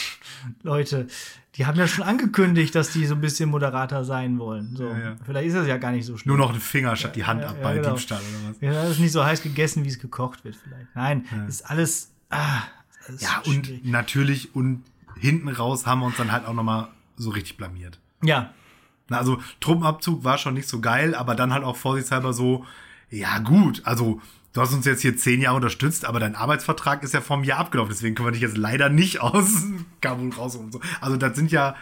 <laughs> Leute. Die haben ja schon angekündigt, dass die so ein bisschen moderater sein wollen. So. Ja, ja. Vielleicht ist das ja gar nicht so schlimm. Nur noch ein Finger statt die Hand ab bei genau. Diebstahl oder was. Ja, das ist nicht so heiß gegessen, wie es gekocht wird, vielleicht. Nein, ist alles. Ah, alles Ja, schwierig. und natürlich, und hinten raus haben wir uns dann halt auch noch mal so richtig blamiert. Ja, Na, also Truppenabzug war schon nicht so geil, aber dann halt auch vorsichtshalber so, ja gut, also du hast uns jetzt hier zehn Jahre unterstützt, aber dein Arbeitsvertrag ist ja vom Jahr abgelaufen, deswegen können wir dich jetzt leider nicht <laughs> aus Kabul raus und so. Also das sind ja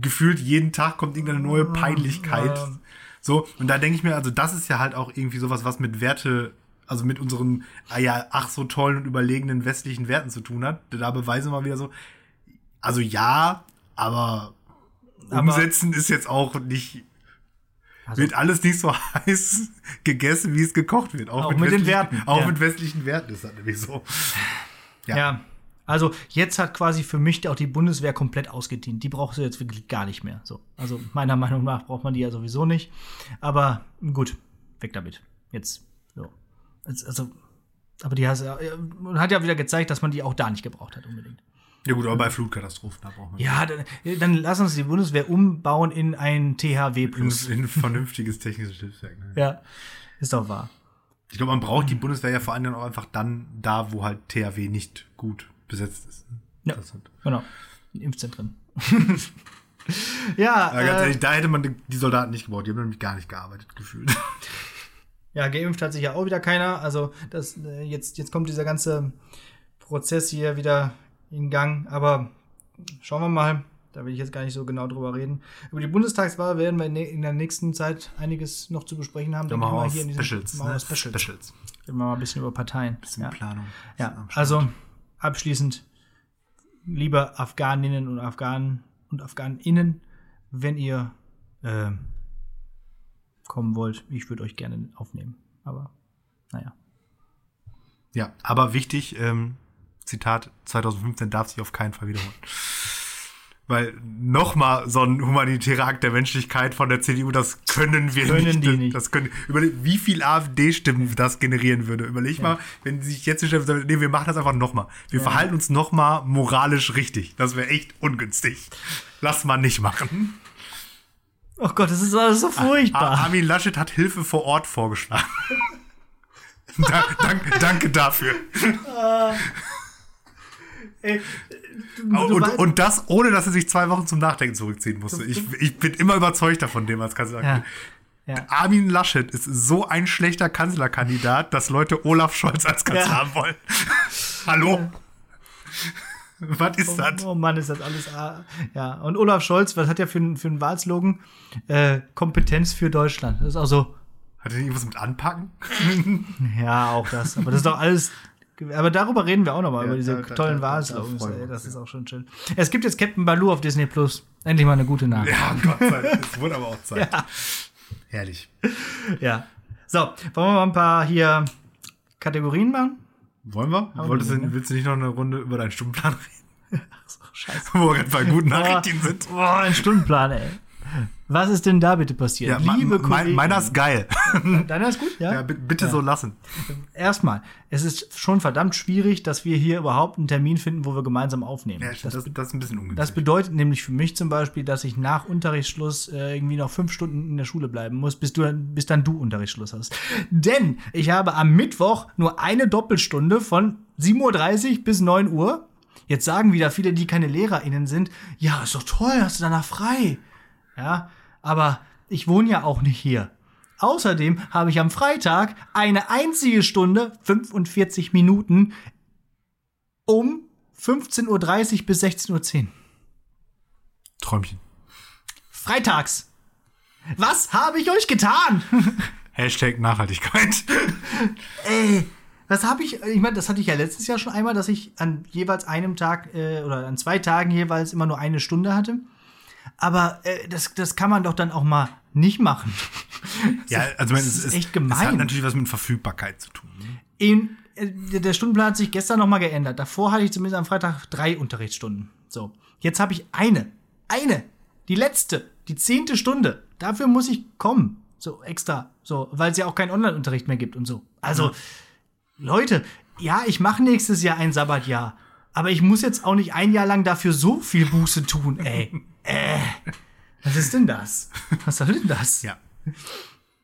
gefühlt jeden Tag kommt irgendeine neue Peinlichkeit. ja. So, und da denke ich mir, also das ist ja halt auch irgendwie sowas, was mit Werte, also mit unseren, ah ja, ach so tollen und überlegenen westlichen Werten zu tun hat. Da beweisen wir mal wieder so, also ja, aber, Aber- umsetzen ist jetzt auch nicht, Also- wird alles nicht so <laughs> heiß gegessen, wie es gekocht wird. Auch mit den westlichen- Werten, Auch ja. mit westlichen Werten ist das nämlich so. ja. Ja. Also jetzt hat quasi für mich auch die Bundeswehr komplett ausgedient. Die brauchst du jetzt wirklich gar nicht mehr. So. Also meiner Meinung nach braucht man die ja sowieso nicht. Aber gut, weg damit. Jetzt. So. Jetzt, Also, aber die hat, hat ja wieder gezeigt, dass man die auch da nicht gebraucht hat unbedingt. Ja gut, aber bei Flutkatastrophen, da braucht man Ja, dann, dann lass uns die Bundeswehr umbauen in ein THW Plus. ein vernünftiges technisches Hilfswerk. Ne? Ja, ist doch wahr. Ich glaube, man braucht die Bundeswehr ja vor allem dann auch einfach dann da, wo halt THW nicht gut besetzt ist. Ja. Das hat, Genau. In Impfzentren. <laughs> ja, ja, ganz äh, ehrlich, da hätte man die- die Soldaten nicht gebraucht. Die haben nämlich gar nicht gearbeitet, gefühlt. <laughs> ja, geimpft hat sich ja auch wieder keiner. Also das, äh, jetzt, jetzt kommt dieser ganze Prozess hier wieder in Gang. Aber schauen wir mal. Da will ich jetzt gar nicht so genau drüber reden. Über die Bundestagswahl werden wir in der- nächsten Zeit einiges noch zu besprechen haben. Dann machen wir hier in diesem- Specials. machen wir Ne? Specials. Specials. Reden wir mal ein bisschen über Parteien. Bisschen ja. Planung. Ja, also abschließend, liebe Afghaninnen und Afghanen und Afghaninnen, wenn ihr äh, kommen wollt, ich würde euch gerne aufnehmen. Aber naja. Ja, aber wichtig, ähm, Zitat, 2015 darf sich auf keinen Fall wiederholen. Weil nochmal so ein humanitärer Akt der Menschlichkeit von der CDU, das können wir Können nicht. die das, nicht. Das können, überleg, wie viel AfD-Stimmen das generieren würde. Überleg mal, wenn sie sich jetzt hinstellen nee, wir machen das einfach nochmal. Wir verhalten uns nochmal moralisch richtig. Das wäre echt ungünstig. Lass mal nicht machen. Oh Gott, das ist alles so furchtbar. Ar- Armin Laschet hat Hilfe vor Ort vorgeschlagen. <laughs> da, dank, danke dafür. Ey, Oh, du und, und das, ohne dass er sich zwei Wochen zum Nachdenken zurückziehen musste. Ich, ich bin immer überzeugt davon, dem als Kanzler. ja. Ja. Armin Laschet ist so ein schlechter Kanzlerkandidat, dass Leute Olaf Scholz als Kanzler Ja. haben wollen. <laughs> Hallo? Was ist das? Oh Mann, ist das alles. ah, Ja, und Olaf Scholz, was hat er für, einen- für einen Wahlslogan? Äh, Kompetenz für Deutschland. Das ist auch so. Hat er irgendwas mit anpacken? <laughs> Ja, auch das. Aber das ist doch alles. Aber darüber reden wir auch nochmal, Ja, über diese da- tollen Wahlslogans. Das ist auch schon schön. Es gibt jetzt Captain Baloo auf Disney Plus. Endlich mal eine gute Nachricht. Ja, Gott sei Dank. Es wurde aber auch Zeit. Ja. Herrlich. Ja. So, wollen wir mal ein paar hier Kategorien machen? Wollen wir? Wolltest du, willst du nicht noch eine Runde über deinen Stundenplan reden? <laughs> Scheiße. Wo wir gerade bei guten Nachrichten Boah, sind. Boah, ein Stundenplan, ey. Was ist denn da bitte passiert? Ja, Liebe Kollegen. meiner ist geil. Deiner ist gut, ja? Ja, bi- bitte so lassen. Erstmal, es ist schon verdammt schwierig, dass wir hier überhaupt einen Termin finden, wo wir gemeinsam aufnehmen. Ja, das, das, das, ist ein bisschen ungünstig. das bedeutet nämlich für mich zum Beispiel, dass ich nach Unterrichtsschluss äh, irgendwie noch fünf Stunden in der Schule bleiben muss, bis, du, bis dann du Unterrichtsschluss hast. Denn ich habe am Mittwoch nur eine Doppelstunde von 7.30 Uhr bis 9 Uhr. Jetzt sagen wieder viele, die keine LehrerInnen sind, ja, ist doch toll, hast du danach frei. Ja, aber ich wohne ja auch nicht hier. Außerdem habe ich am Freitag eine einzige Stunde, 45 Minuten, um 15.30 Uhr bis 16.10 Uhr. Träumchen. Freitags. Was habe ich euch getan? <laughs> Hashtag Nachhaltigkeit. <laughs> Ey, was habe ich, ich meine, das hatte ich ja letztes Jahr schon einmal, dass ich an jeweils einem Tag äh, oder an zwei Tagen jeweils immer nur eine Stunde hatte. Aber äh, das, das kann man doch dann auch mal nicht machen. <laughs> Ja, also das es ist ist echt gemein. Es hat natürlich was mit Verfügbarkeit zu tun. ne? In, äh, der Stundenplan hat sich gestern noch mal geändert. Davor hatte ich zumindest am Freitag drei Unterrichtsstunden. So, jetzt habe ich eine, eine, die letzte, die zehnte Stunde. Dafür muss ich kommen, so extra, so, weil es ja auch keinen Online-Unterricht mehr gibt und so. Also, Leute, ja, ich mache nächstes Jahr ein Sabbatjahr, aber ich muss jetzt auch nicht ein Jahr lang dafür so viel Buße tun, ey. <laughs> äh, was ist denn das? Was soll denn das? Ja.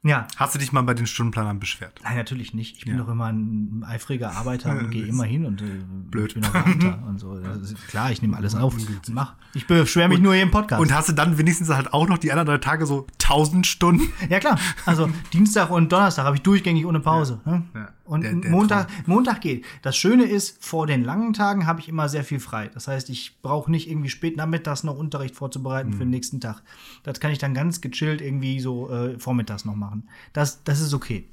ja. Hast du dich mal bei den Stundenplanern beschwert? Nein, natürlich nicht. Ich bin Ja. doch immer ein eifriger Arbeiter und gehe immer hin und äh, Blöd. Bin auch Beamter und so. Ist, klar, ich nehme alles auf. Mach. Ich beschwere mich nur hier im Podcast. Und hast du dann wenigstens halt auch noch die anderen drei Tage so 1000 Stunden? ja klar. Also Dienstag und Donnerstag habe ich durchgängig ohne Pause. ne? Ja. Und Der- der Montag, Montag geht. Das Schöne ist, vor den langen Tagen habe ich immer sehr viel frei. Das heißt, ich brauche nicht irgendwie spät nachmittags noch Unterricht vorzubereiten Mhm. für den nächsten Tag. Das kann ich dann ganz gechillt irgendwie so äh, vormittags noch machen. Das, das ist okay.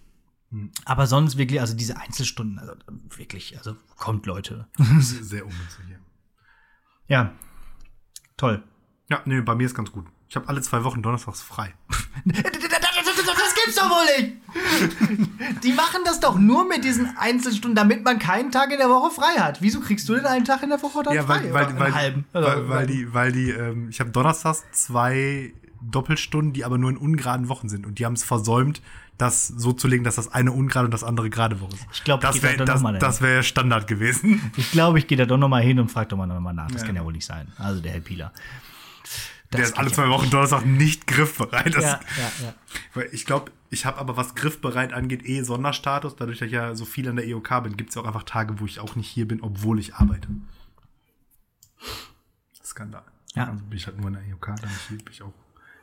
Mhm. Aber sonst wirklich, also diese Einzelstunden, also wirklich, also kommt Leute. <laughs> Sehr ungünstig. Ja. Ja, toll. ja, nee, bei mir ist ganz gut. Ich habe alle zwei Wochen donnerstags frei. <laughs> Das gibt's doch wohl nicht! Die machen das doch nur mit diesen Einzelstunden, damit man keinen Tag in der Woche frei hat. Wieso kriegst du denn einen Tag in der Woche dann Ja, frei? weil, weil, Oder weil, einen halben? weil, Oder- weil die, weil die, ähm, ich habe donnerstags zwei Doppelstunden, die aber nur in ungeraden Wochen sind. Und die haben es versäumt, das so zu legen, dass das eine ungerade und das andere gerade Woche ist. Ich glaub, das wäre das, das wär Standard gewesen. Ich glaube, ich gehe da doch noch mal hin und frage doch mal noch mal nach. Das Ja. kann ja wohl nicht sein. Also der Herr Pieler. Der ist alle zwei Wochen Donnerstag nicht griffbereit. Das, Ja, ja, ja. Weil ich glaube, ich habe aber was griffbereit angeht, eh Sonderstatus. Dadurch, dass ich ja so viel an der EOK bin, gibt es ja auch einfach Tage, wo ich auch nicht hier bin, obwohl ich arbeite. Skandal. Ja. Also bin ich halt nur an der EOK, dann bin ich auch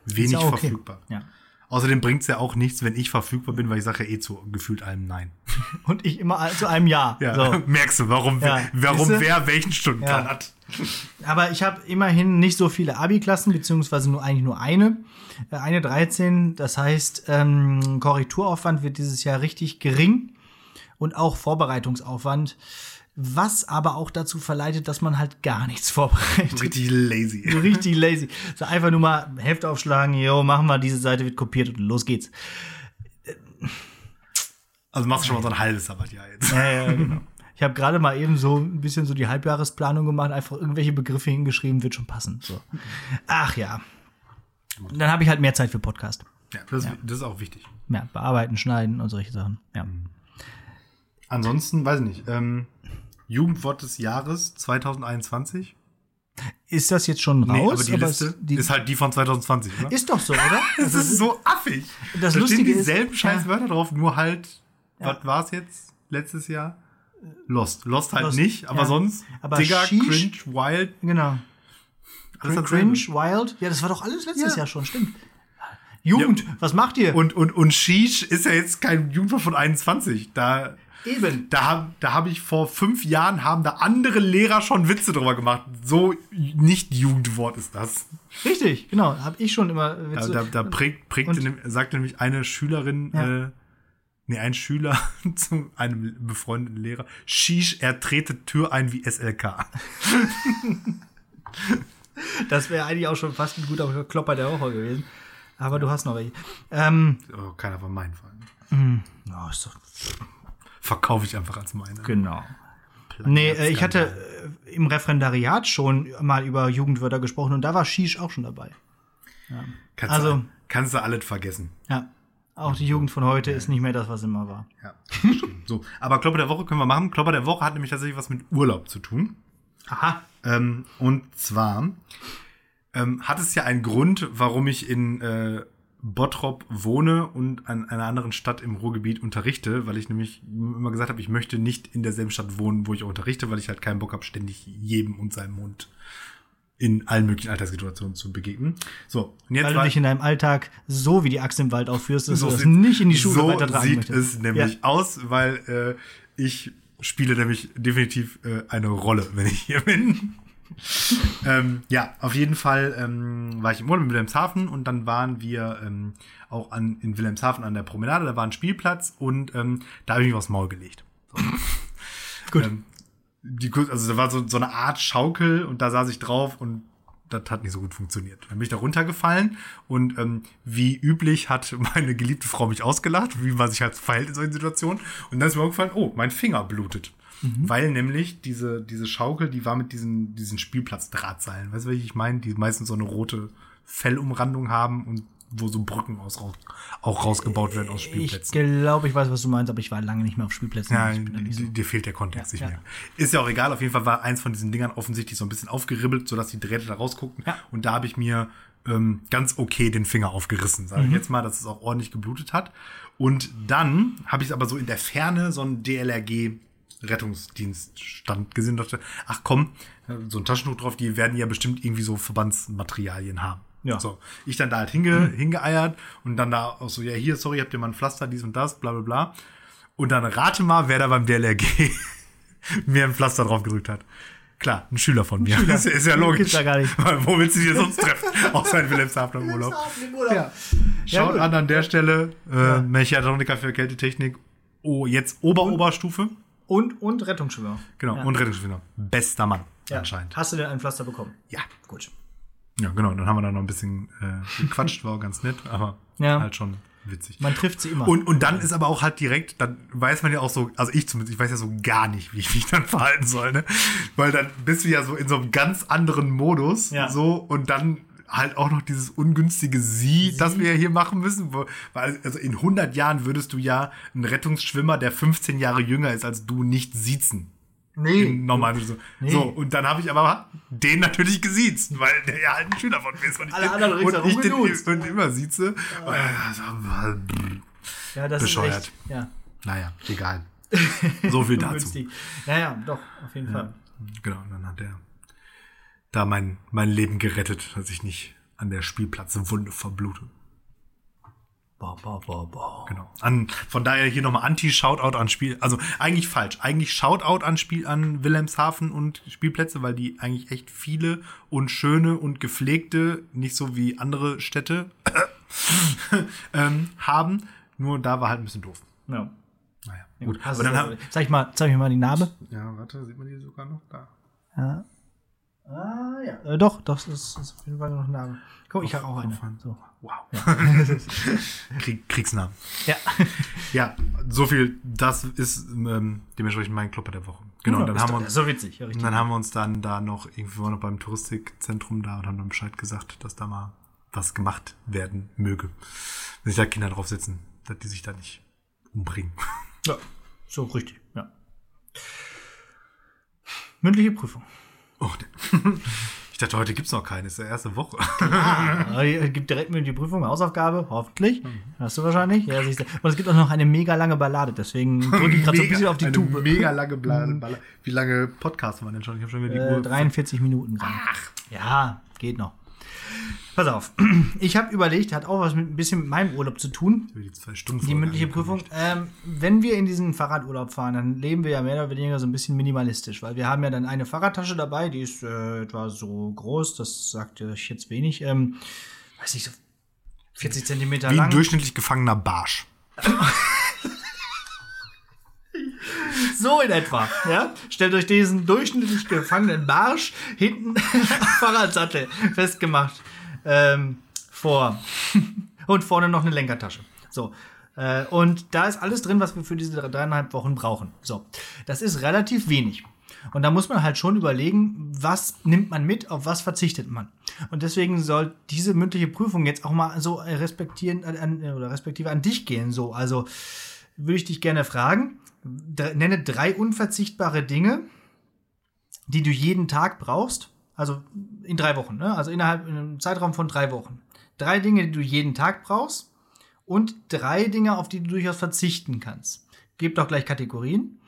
wenig ja okay. verfügbar. Ja. Außerdem bringt es ja auch nichts, wenn ich verfügbar bin, weil ich sage ja eh zu gefühlt allem Nein. <laughs> Und ich immer zu einem Jahr. Ja, So. <laughs> merkst du, warum, Ja. warum Siehste? wer welchen Stundenplan Ja. hat. <laughs> Aber ich habe immerhin nicht so viele Abi-Klassen, beziehungsweise nur eigentlich nur eine. Äh, Eine 13. Das heißt, ähm, Korrekturaufwand wird dieses Jahr richtig gering und auch Vorbereitungsaufwand. Was aber auch dazu verleitet, dass man halt gar nichts <laughs> vorbereitet. Richtig lazy. <laughs> Richtig lazy. So einfach nur mal Heft aufschlagen, jo, machen wir, diese Seite wird kopiert und los geht's. Also machst du schon mal so ein halbes Sabbatjahr jetzt. Ja, ja, genau. Ich habe gerade mal eben so ein bisschen so die Halbjahresplanung gemacht, einfach irgendwelche Begriffe hingeschrieben, wird schon passen. So. Ach ja. Und dann habe ich halt mehr Zeit für Podcast. Ja, das, das ist auch wichtig. Ja, bearbeiten, schneiden und solche Sachen. Ja. Ansonsten, weiß ich nicht, ähm, Jugendwort des Jahres 2021. Ist das jetzt schon raus? Nee, aber die Aber Liste es- die, ist halt die von 2020, oder? ist doch so, oder? <laughs> das ist so affig. Das da Lustige stehen ist- dieselben scheiß ja. Wörter drauf, nur halt, Ja. was war's jetzt letztes Jahr? Lost. Lost halt Lost, nicht, aber ja. sonst Aber Digger, Sheesh- Cringe, Wild. Genau. Cringe, dasselbe. Wild. Ja, das war doch alles letztes Ja. Jahr schon, stimmt. Jugend, was macht ihr? Und, und, und Sheesh ist ja jetzt kein Jugendwort von 21. Da, Eben. da habe da hab ich vor fünf Jahren, haben da andere Lehrer schon Witze drüber gemacht. So nicht Jugendwort ist das. Richtig, genau. Habe ich schon immer. Da, Witze- da, da prägt, prägte, Und- nehm- sagte nämlich eine Schülerin, Ja. äh, nee, ein Schüler <laughs> zu einem befreundeten Lehrer, Shish, er trete Tür ein wie SLK. <laughs> Das wäre eigentlich auch schon fast ein guter Klopper der Woche gewesen. Aber du hast noch welche. Ähm, Oh, keiner von meinen Fall. oh, ist doch, Verkaufe ich einfach als meine. genau. Nee, äh, ich hatte äh, im Referendariat schon mal über Jugendwörter gesprochen und da war Shish auch schon dabei. Kannst, Also- du, kannst du alles vergessen. Ja. Auch die Jugend von heute ist nicht mehr das, was immer war. Ja, stimmt. so. Aber Klopper der Woche können wir machen. Klopper der Woche hat nämlich tatsächlich was mit Urlaub zu tun. Aha. Ähm, und zwar ähm, hat es ja einen Grund, warum ich in äh, Bottrop wohne und an einer anderen Stadt im Ruhrgebiet unterrichte, weil ich nämlich immer gesagt habe, ich möchte nicht in derselben Stadt wohnen, wo ich auch unterrichte, weil ich halt keinen Bock habe, ständig jedem und seinem Hund in allen möglichen Alltagssituationen zu begegnen. So, und jetzt Weil du dich in deinem Alltag so wie die Axt im Wald aufführst, dass so du das sieht- nicht in die Schule so weitertragen sieht möchtest. es nämlich Ja. aus, weil äh, ich spiele nämlich definitiv äh, eine Rolle, wenn ich hier bin. <laughs> ähm, ja, auf jeden Fall ähm, war ich im Urlaub in Wilhelmshaven und dann waren wir ähm, auch an, in Wilhelmshaven an der Promenade, da war ein Spielplatz und ähm, da habe ich mich aufs Maul gelegt. <laughs> Gut. Ähm, die, also da war so, so eine Art Schaukel und da saß ich drauf und das hat nicht so gut funktioniert. Dann bin ich da runtergefallen und ähm, wie üblich hat meine geliebte Frau mich ausgelacht, wie man sich halt verhält in solchen Situationen. Und dann ist mir aufgefallen, oh, mein Finger blutet. Weil nämlich diese, diese Schaukel, die war mit diesen, diesen Spielplatzdrahtseilen. Weißt du, welche ich meine? Die meistens so eine rote Fellumrandung haben und wo so Brücken aus, auch rausgebaut werden aus Ich Spielplätzen. glaube, ich weiß, was du meinst, aber ich war lange nicht mehr auf Spielplätzen. Ja, Ich so- dir fehlt der Kontext Ja, nicht ja. mehr. Ist ja auch egal, auf jeden Fall war eins von diesen Dingern offensichtlich so ein bisschen aufgeribbelt, sodass die Drähte da rausguckten. Ja. Und da habe ich mir ähm, ganz okay den Finger aufgerissen, Mhm. sage ich jetzt mal, dass es auch ordentlich geblutet hat. Und dann habe ich aber so in der Ferne so einen DLRG Rettungsdienststand gesehen und dachte, ach komm, so ein Taschentuch drauf, die werden ja bestimmt irgendwie so Verbandsmaterialien haben. Ja. So, ich dann da halt hinge, <clears throat> hingeeiert und dann da auch so, ja, hier, sorry, habt ihr mal ein Pflaster, dies und das, bla bla bla. Und dann rate mal, wer da beim DLRG <laughs> mir ein Pflaster drauf gedrückt hat. Klar, ein Schüler von mir. Das <laughs> ist ja logisch. Da gar nicht. Wo willst du dich sonst treffen? <laughs> Außer in Wilhelmshaven im Urlaub. Ja. Schaut gut. an an der Stelle. Äh, Mechatroniker für Kältetechnik. Oh, jetzt Ober-Oberstufe. Und, und Rettungsschwimmer. Genau. Ja. Und Rettungsschwimmer. Bester Mann. Ja. Anscheinend. Hast du denn ein Pflaster bekommen? Ja. Gut. Ja, genau. Dann haben wir da noch ein bisschen äh, gequatscht. War auch ganz nett, aber Ja. halt schon witzig. Man trifft sie immer. Und, und dann ist aber auch halt direkt, dann weiß man ja auch so, also ich zumindest, ich weiß ja so gar nicht, wie ich mich dann <laughs> verhalten soll, ne? Weil dann bist du ja so in so einem ganz anderen Modus, Ja. so, und dann halt auch noch dieses ungünstige Sie, das wir ja hier machen müssen, weil, also in 100 Jahren würdest du ja einen Rettungsschwimmer, der 15 Jahre jünger ist als du, nicht siezen. Im normalen so. so, und dann habe ich aber den natürlich gesiezt, weil der ja halt ein Schüler von mir ist. Und ich Alle den, anderen und ich den und immer sieze. ja, das bescheuert. ist echt. Ja. Naja, egal. <laughs> So viel dazu. Günstig. Ja, ja, doch, auf jeden Fall. Genau, und dann hat er da mein, mein Leben gerettet, dass ich nicht an der Spielplatzwunde verblute. Boah, boah, boah, boah. Genau. An, von daher hier nochmal Anti-Shoutout an Spiel. Also eigentlich falsch. Eigentlich Shoutout an Spiel an Wilhelmshaven und Spielplätze, weil die eigentlich echt viele und schöne und gepflegte, nicht so wie andere Städte <coughs> ähm, haben. Nur da war halt ein bisschen doof. Ja. Naja, Gut, gut. hast Aber dann haben, sag ich mal, zeig mir mal die Narbe. ja, warte, sieht man die sogar noch da? Ja. Ah, ja. Äh, doch, das ist, ist auf jeden Fall noch eine Narbe. Guck, ich habe auch eine. So. Wow. <laughs> Krieg, Kriegsnamen. Ja. <laughs> Ja, so viel. Das ist ähm, dementsprechend mein Klopper der Woche. Genau, Ja, dann haben wir uns, So witzig, ja, dann haben wir uns dann da noch irgendwie waren wir noch beim Touristikzentrum da und haben dann Bescheid gesagt, dass da mal was gemacht werden möge. Wenn sich da Kinder drauf sitzen, dass die sich da nicht umbringen. Ja, so richtig, ja. Mündliche Prüfung. Oh, <laughs> ich dachte, heute gibt's noch keine, ist ja erste Woche. Äh, gibt direkt mündliche Prüfung, Hausaufgabe, hoffentlich. Hast du wahrscheinlich. Ja, siehst du. Und es gibt auch noch eine mega lange Ballade, deswegen <laughs> drücke ich gerade so ein bisschen auf die eine Tube. Mega lange Bla Bla Wie lange Podcasts waren denn schon? Ich habe schon wieder die Äh, Uhr. 43 Minuten. Ach. Ja, geht noch. Pass auf. Ich habe überlegt, hat auch was mit ein bisschen mit meinem Urlaub zu tun. Die zwei Stunden Die mündliche Prüfung. Ähm, wenn wir in diesen Fahrradurlaub fahren, dann leben wir ja mehr oder weniger so ein bisschen minimalistisch, weil wir haben ja dann eine Fahrradtasche dabei, die ist äh, etwa so groß, das sagt euch jetzt wenig, ähm, weiß ich, so 40 Zentimeter Wie ein lang. durchschnittlich gefangener Barsch. <laughs> So in etwa, ja. Stellt euch diesen durchschnittlich gefangenen Barsch hinten am Fahrradsattel festgemacht ähm, vor. <laughs> Und vorne noch eine Lenkertasche. So. Äh, und da ist alles drin, was wir für diese dreieinhalb Wochen brauchen. So. Das ist relativ wenig. Und da muss man halt schon überlegen, was nimmt man mit, auf was verzichtet man. Und deswegen soll diese mündliche Prüfung jetzt auch mal so respektieren an, oder respektive an dich gehen. So, also würde ich dich gerne fragen, nenne drei unverzichtbare Dinge, die du jeden Tag brauchst. Also in drei Wochen, ne? Also innerhalb in einem Zeitraum von drei Wochen. Drei Dinge, die du jeden Tag brauchst und drei Dinge, auf die du durchaus verzichten kannst. Gebt doch gleich Kategorien.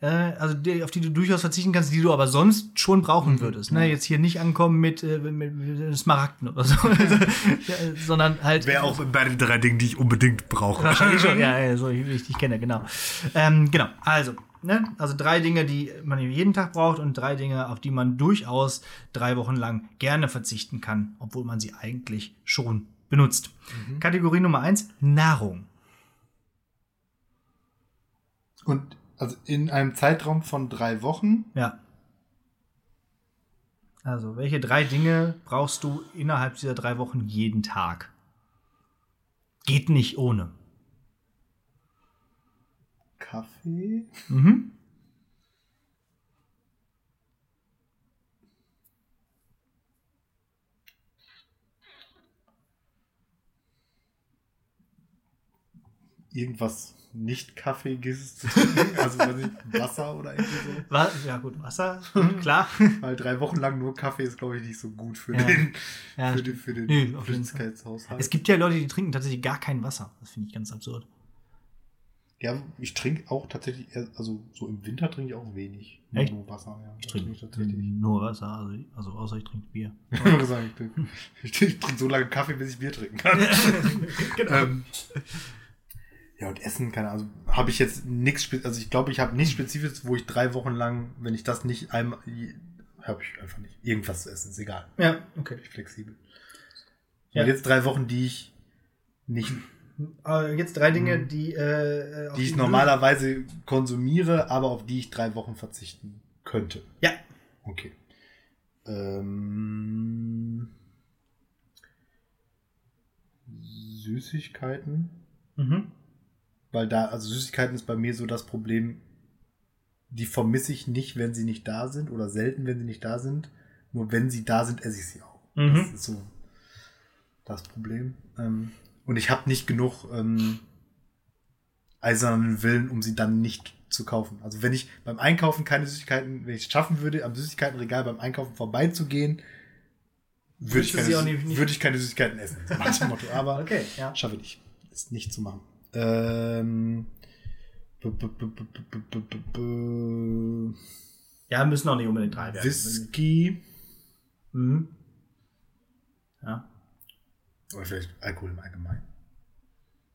Äh, also die, auf die du durchaus verzichten kannst, die du aber sonst schon brauchen mhm. würdest. Ne? Jetzt hier nicht ankommen mit, äh, mit, mit Smaragden oder so, <laughs> sondern halt. Wäre auch bei den drei Dingen, die ich unbedingt brauche. Wahrscheinlich schon, ja, so wie ich dich kenne, genau. Ähm, genau, also. Ne? Also drei Dinge, die man jeden Tag braucht und drei Dinge, auf die man durchaus drei Wochen lang gerne verzichten kann, obwohl man sie eigentlich schon benutzt. Mhm. Kategorie Nummer eins, Nahrung. Und also in einem Zeitraum von drei Wochen? Ja. Also, welche drei Dinge brauchst du innerhalb dieser drei Wochen jeden Tag? Geht nicht ohne. Kaffee. Mhm. Irgendwas nicht Kaffeeiges zu trinken, also weiß ich, Wasser oder irgendwie so. Was? Ja gut, Wasser, <laughs> klar. Weil drei Wochen lang nur Kaffee ist, glaube ich, nicht so gut für ja. den, ja, für den, für den Flüssigkeitshaushalt. Es gibt ja Leute, die trinken tatsächlich gar kein Wasser. Das finde ich ganz absurd. Ja, ich trinke auch tatsächlich, also so im Winter trinke ich auch wenig. Echt? Nur Wasser, ja. Ich trinke tatsächlich. Nur Wasser, also, also außer ich trinke Bier. <laughs> ich trinke, <laughs> ich trinke so lange Kaffee, bis ich Bier trinken kann. <laughs> genau. Ähm, ja, und Essen, keine Ahnung, also habe ich jetzt nichts, also ich glaube, ich habe nichts Spezifisches, wo ich drei Wochen lang, wenn ich das nicht einmal, habe ich einfach nicht. Irgendwas zu essen, ist egal. Ja, okay. Ich flexibel. Ja. Und jetzt drei Wochen, die ich nicht. Äh, jetzt drei Dinge, mhm. die, äh, die ich normalerweise konsumiere, aber auf die ich drei Wochen verzichten könnte. Ja. Okay. Ähm, Süßigkeiten. Mhm. Weil da, also Süßigkeiten ist bei mir so das Problem, die vermisse ich nicht, wenn sie nicht da sind oder selten, wenn sie nicht da sind. Nur wenn sie da sind, esse ich sie auch. Mhm. Das ist so das Problem. Ähm, und ich habe nicht genug ähm, eisernen Willen, um sie dann nicht zu kaufen. Also wenn ich beim Einkaufen keine Süßigkeiten, wenn ich es schaffen würde, am Süßigkeitenregal beim Einkaufen vorbeizugehen, würde ich, keine, nicht, würde ich keine Süßigkeiten essen. So Motto. Aber <laughs> okay, ja. schaffe ich nicht. Ist nicht zu machen. Ähm, ja, müssen auch nicht unbedingt drei werden. Whisky. Mhm. Ja. Oder vielleicht Alkohol im Allgemeinen.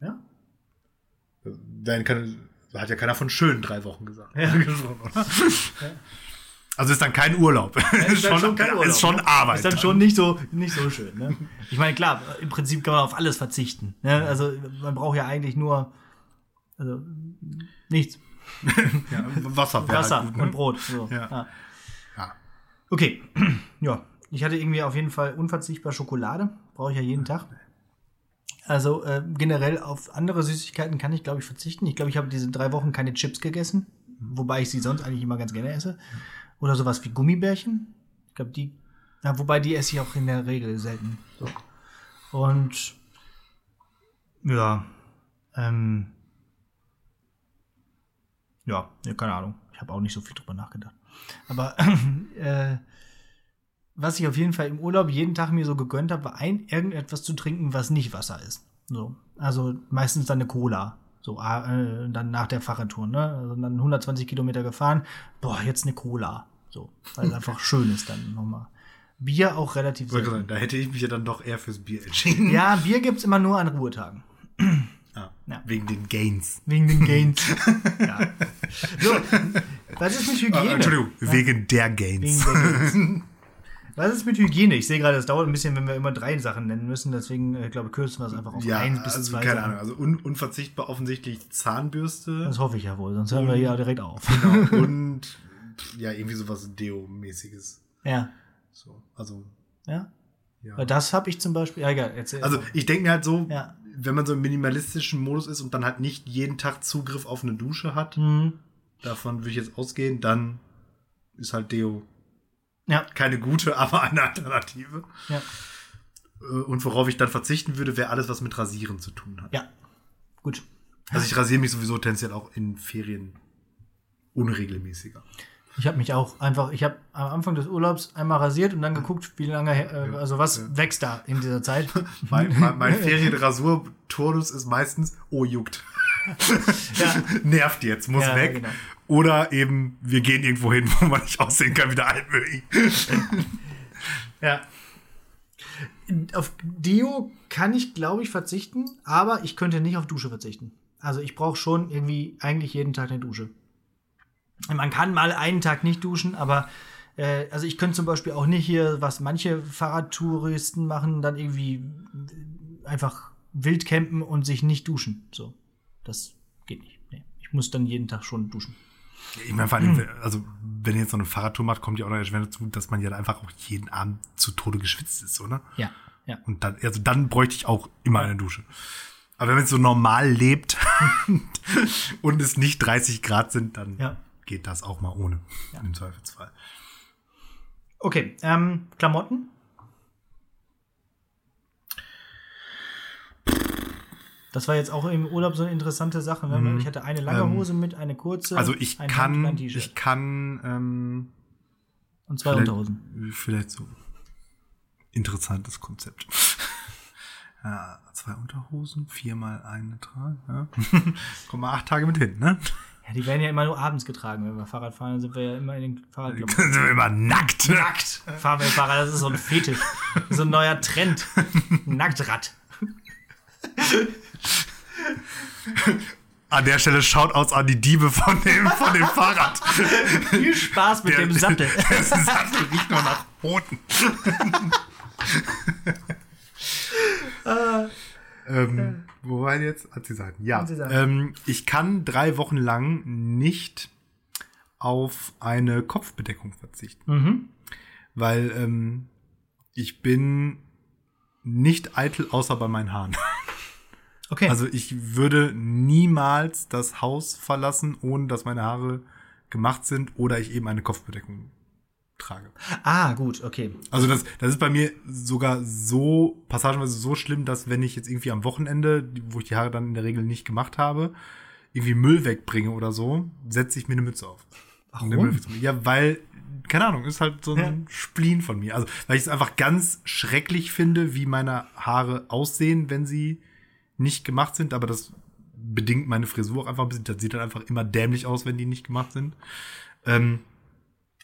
Ja. Dann kann, hat ja keiner von schönen drei Wochen gesagt. Ja. <laughs> Also ist dann kein Urlaub. Ja, ist, <laughs> schon, schon kein Urlaub. ist schon Arbeit. Ist dann, dann, schon nicht so, nicht so schön. Ne? Ich meine, klar, im Prinzip kann man auf alles verzichten. Ne? Also man braucht ja eigentlich nur also, nichts. <laughs> ja, Wasser. Wasser halt gut, ne? und Brot. So. Ja. Ja. ja. Okay, <clears throat> ja. Ich hatte irgendwie auf jeden Fall unverzichtbar Schokolade. Brauche ich ja jeden Tag. Also äh, generell auf andere Süßigkeiten kann ich, glaube ich, verzichten. Ich glaube, ich habe diese drei Wochen keine Chips gegessen, wobei ich sie sonst eigentlich immer ganz gerne esse. Oder sowas wie Gummibärchen. Ich glaube, die. Ja, wobei die esse ich auch in der Regel selten. So. Und ja, ähm, ja, keine Ahnung. Ich habe auch nicht so viel drüber nachgedacht. Aber <clears throat> äh, was ich auf jeden Fall im Urlaub jeden Tag mir so gegönnt habe, war ein irgendetwas zu trinken, was nicht Wasser ist. So, also meistens dann eine Cola. So, äh, dann nach der Fahrradtour, ne? Also dann 120 Kilometer gefahren. Boah, jetzt eine Cola. So, weil es <laughs> einfach schön ist dann nochmal. Bier auch relativ selten. Da hätte ich mich ja dann doch eher fürs Bier entschieden. Ja, Bier gibt's immer nur an Ruhetagen. Ah, ja. Wegen den Gains. Wegen den Gains. <laughs> ja. So, was ist mit Hygiene? Ah, Entschuldigung, ja? wegen der Gains. Wegen der Gains. <laughs> Was ist mit Hygiene? Ich sehe gerade, es dauert ein bisschen, wenn wir immer drei Sachen nennen müssen. Deswegen, ich äh, glaube, kürzen wir es einfach auf ja, ein bis also zwei. Keine Sachen. Ahnung. Also un unverzichtbar offensichtlich Zahnbürste. Das hoffe ich ja wohl, sonst hören wir hier direkt auf. Genau. <laughs> Und ja, irgendwie sowas Deo-mäßiges. Ja. So, also. Ja. ja. Das habe ich zum Beispiel. Ja, egal, erzähl. Also ich denke mir halt so, ja. wenn man so im minimalistischen Modus ist und dann halt nicht jeden Tag Zugriff auf eine Dusche hat, mhm. davon würde ich jetzt ausgehen, dann ist halt Deo Ja, keine gute, aber eine Alternative. ja, Äh, Und worauf ich dann verzichten würde, wäre alles, was mit Rasieren zu tun hat. ja. Gut. Also ich rasiere mich sowieso tendenziell auch in Ferien unregelmäßiger. Ich habe mich auch einfach, ich habe am Anfang des Urlaubs einmal rasiert und dann geguckt, wie lange, äh, also was wächst da in dieser Zeit. <laughs> Mein, mein, mein Ferienrasur-Turnus ist meistens, oh, juckt. Ja. <laughs> Nervt jetzt, muss Ja, weg. genau. Oder eben, wir gehen irgendwo hin, <laughs> wo man nicht aussehen kann wie der Altmüll. <laughs> Ja. Auf Deo kann ich, glaube ich, verzichten, aber ich könnte nicht auf Dusche verzichten. Also ich brauche schon irgendwie eigentlich jeden Tag eine Dusche. Man kann mal einen Tag nicht duschen, aber äh, also ich könnte zum Beispiel auch nicht hier, was manche Fahrradtouristen machen, dann irgendwie äh, einfach wild campen und sich nicht duschen. So, das geht nicht. Nee. Ich muss dann jeden Tag schon duschen. Ich meine, vor allem, also, wenn ihr jetzt so eine Fahrradtour macht, kommt ja auch noch erschwerend dazu, dass man ja einfach auch jeden Abend zu Tode geschwitzt ist, oder? Ja, ja. Und dann, also dann bräuchte ich auch immer eine Dusche. Aber wenn man so normal lebt <laughs> und es nicht 30 Grad sind, dann Ja. geht das auch mal ohne. Im Zweifelsfall. Okay, ähm, Klamotten. Das war jetzt auch im Urlaub so eine interessante Sache. Ne? Ich hatte eine lange Hose mit, eine kurze. Mhm. Ähm, Also ich ein kann, ich kann ähm, und zwei vielleicht, Unterhosen. vielleicht so interessantes Konzept. <laughs> Ja, zwei Unterhosen, viermal eine tragen. Ja. <laughs> Kommen wir acht Tage mit hin, ne? Ja, die werden ja immer nur abends getragen. Wenn wir Fahrrad fahren, dann sind wir ja immer in den Fahrradklamotten. Sind wir immer nackt. Nackt. Fahren wir Fahrrad, das ist so ein Fetisch. <laughs> So ein neuer Trend. Nacktrad. An der Stelle Shoutouts an die Diebe von dem, von dem Fahrrad. Viel Spaß mit dem Sattel. <laughs> Der Sattel riecht nur nach Boden. <laughs> ähm, wo waren jetzt? Anziehsachen. Ja. Anziehsachen. Ähm, ich kann drei Wochen lang nicht auf eine Kopfbedeckung verzichten. Mhm. Weil ähm, ich bin nicht eitel, außer bei meinen Haaren. Okay. Also ich würde niemals das Haus verlassen, ohne dass meine Haare gemacht sind oder ich eben eine Kopfbedeckung trage. ah, gut, okay. Also das, das ist bei mir sogar so passagenweise so schlimm, dass wenn ich jetzt irgendwie am Wochenende, wo ich die Haare dann in der Regel nicht gemacht habe, irgendwie Müll wegbringe oder so, setze ich mir eine Mütze auf. Um Warum? Ja, weil, keine Ahnung, ist halt so ein Spleen von mir. Also, weil ich es einfach ganz schrecklich finde, wie meine Haare aussehen, wenn sie nicht gemacht sind, aber das bedingt meine Frisur auch einfach ein bisschen. Das sieht dann einfach immer dämlich aus, wenn die nicht gemacht sind. Ähm,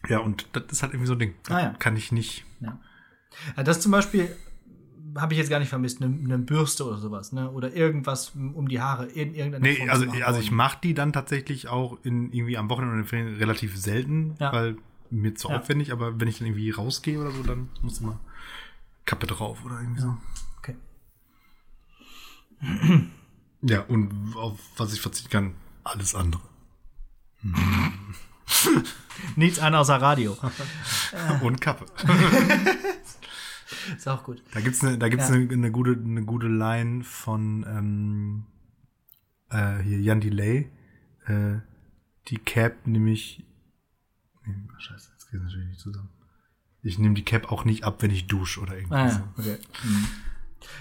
ja, und das ist halt irgendwie so ein Ding. Ah, ja. Kann ich nicht. Ja. Das zum Beispiel habe ich jetzt gar nicht vermisst, eine, eine Bürste oder sowas, ne? Oder irgendwas um die Haare in irgendeiner Nee, Form also, also ich mache die dann tatsächlich auch in irgendwie am Wochenende und in Ferien relativ selten, Ja. weil mir zu Ja. aufwendig, aber wenn ich dann irgendwie rausgehe oder so, dann muss immer Kappe drauf oder irgendwie so. Ja, und auf was ich verzichten kann, alles andere. <laughs> Nichts an außer Radio. <laughs> Und Kappe. Ist auch gut. Da gibt's eine, da gibt's Ja. eine, eine gute, eine gute Line von ähm, äh, hier Jan Delay. Äh, die Cap nämlich. Nee, scheiße, jetzt geht natürlich nicht zusammen. Ich nehme die Cap auch nicht ab, wenn ich dusche oder Ah, irgendwas. ja. okay.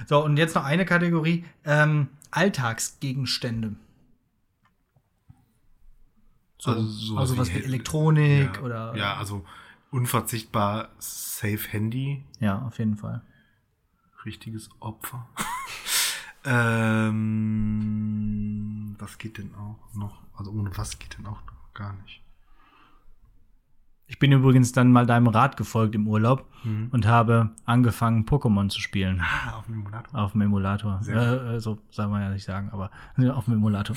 So, und jetzt noch eine Kategorie. Ähm, Alltagsgegenstände. So, Also also sowas wie wie Elektronik ja, oder. Ja, also unverzichtbar Safe Handy. Ja, auf jeden Fall. Richtiges Opfer. <laughs> ähm, was geht denn auch noch? Also ohne was geht denn auch noch gar nicht. Ich bin übrigens dann mal deinem Rat gefolgt im Urlaub Mhm. und habe angefangen, Pokémon zu spielen. Ah, auf dem Emulator. Auf dem Emulator. Äh, so soll man ja nicht sagen, aber <laughs> auf dem Emulator.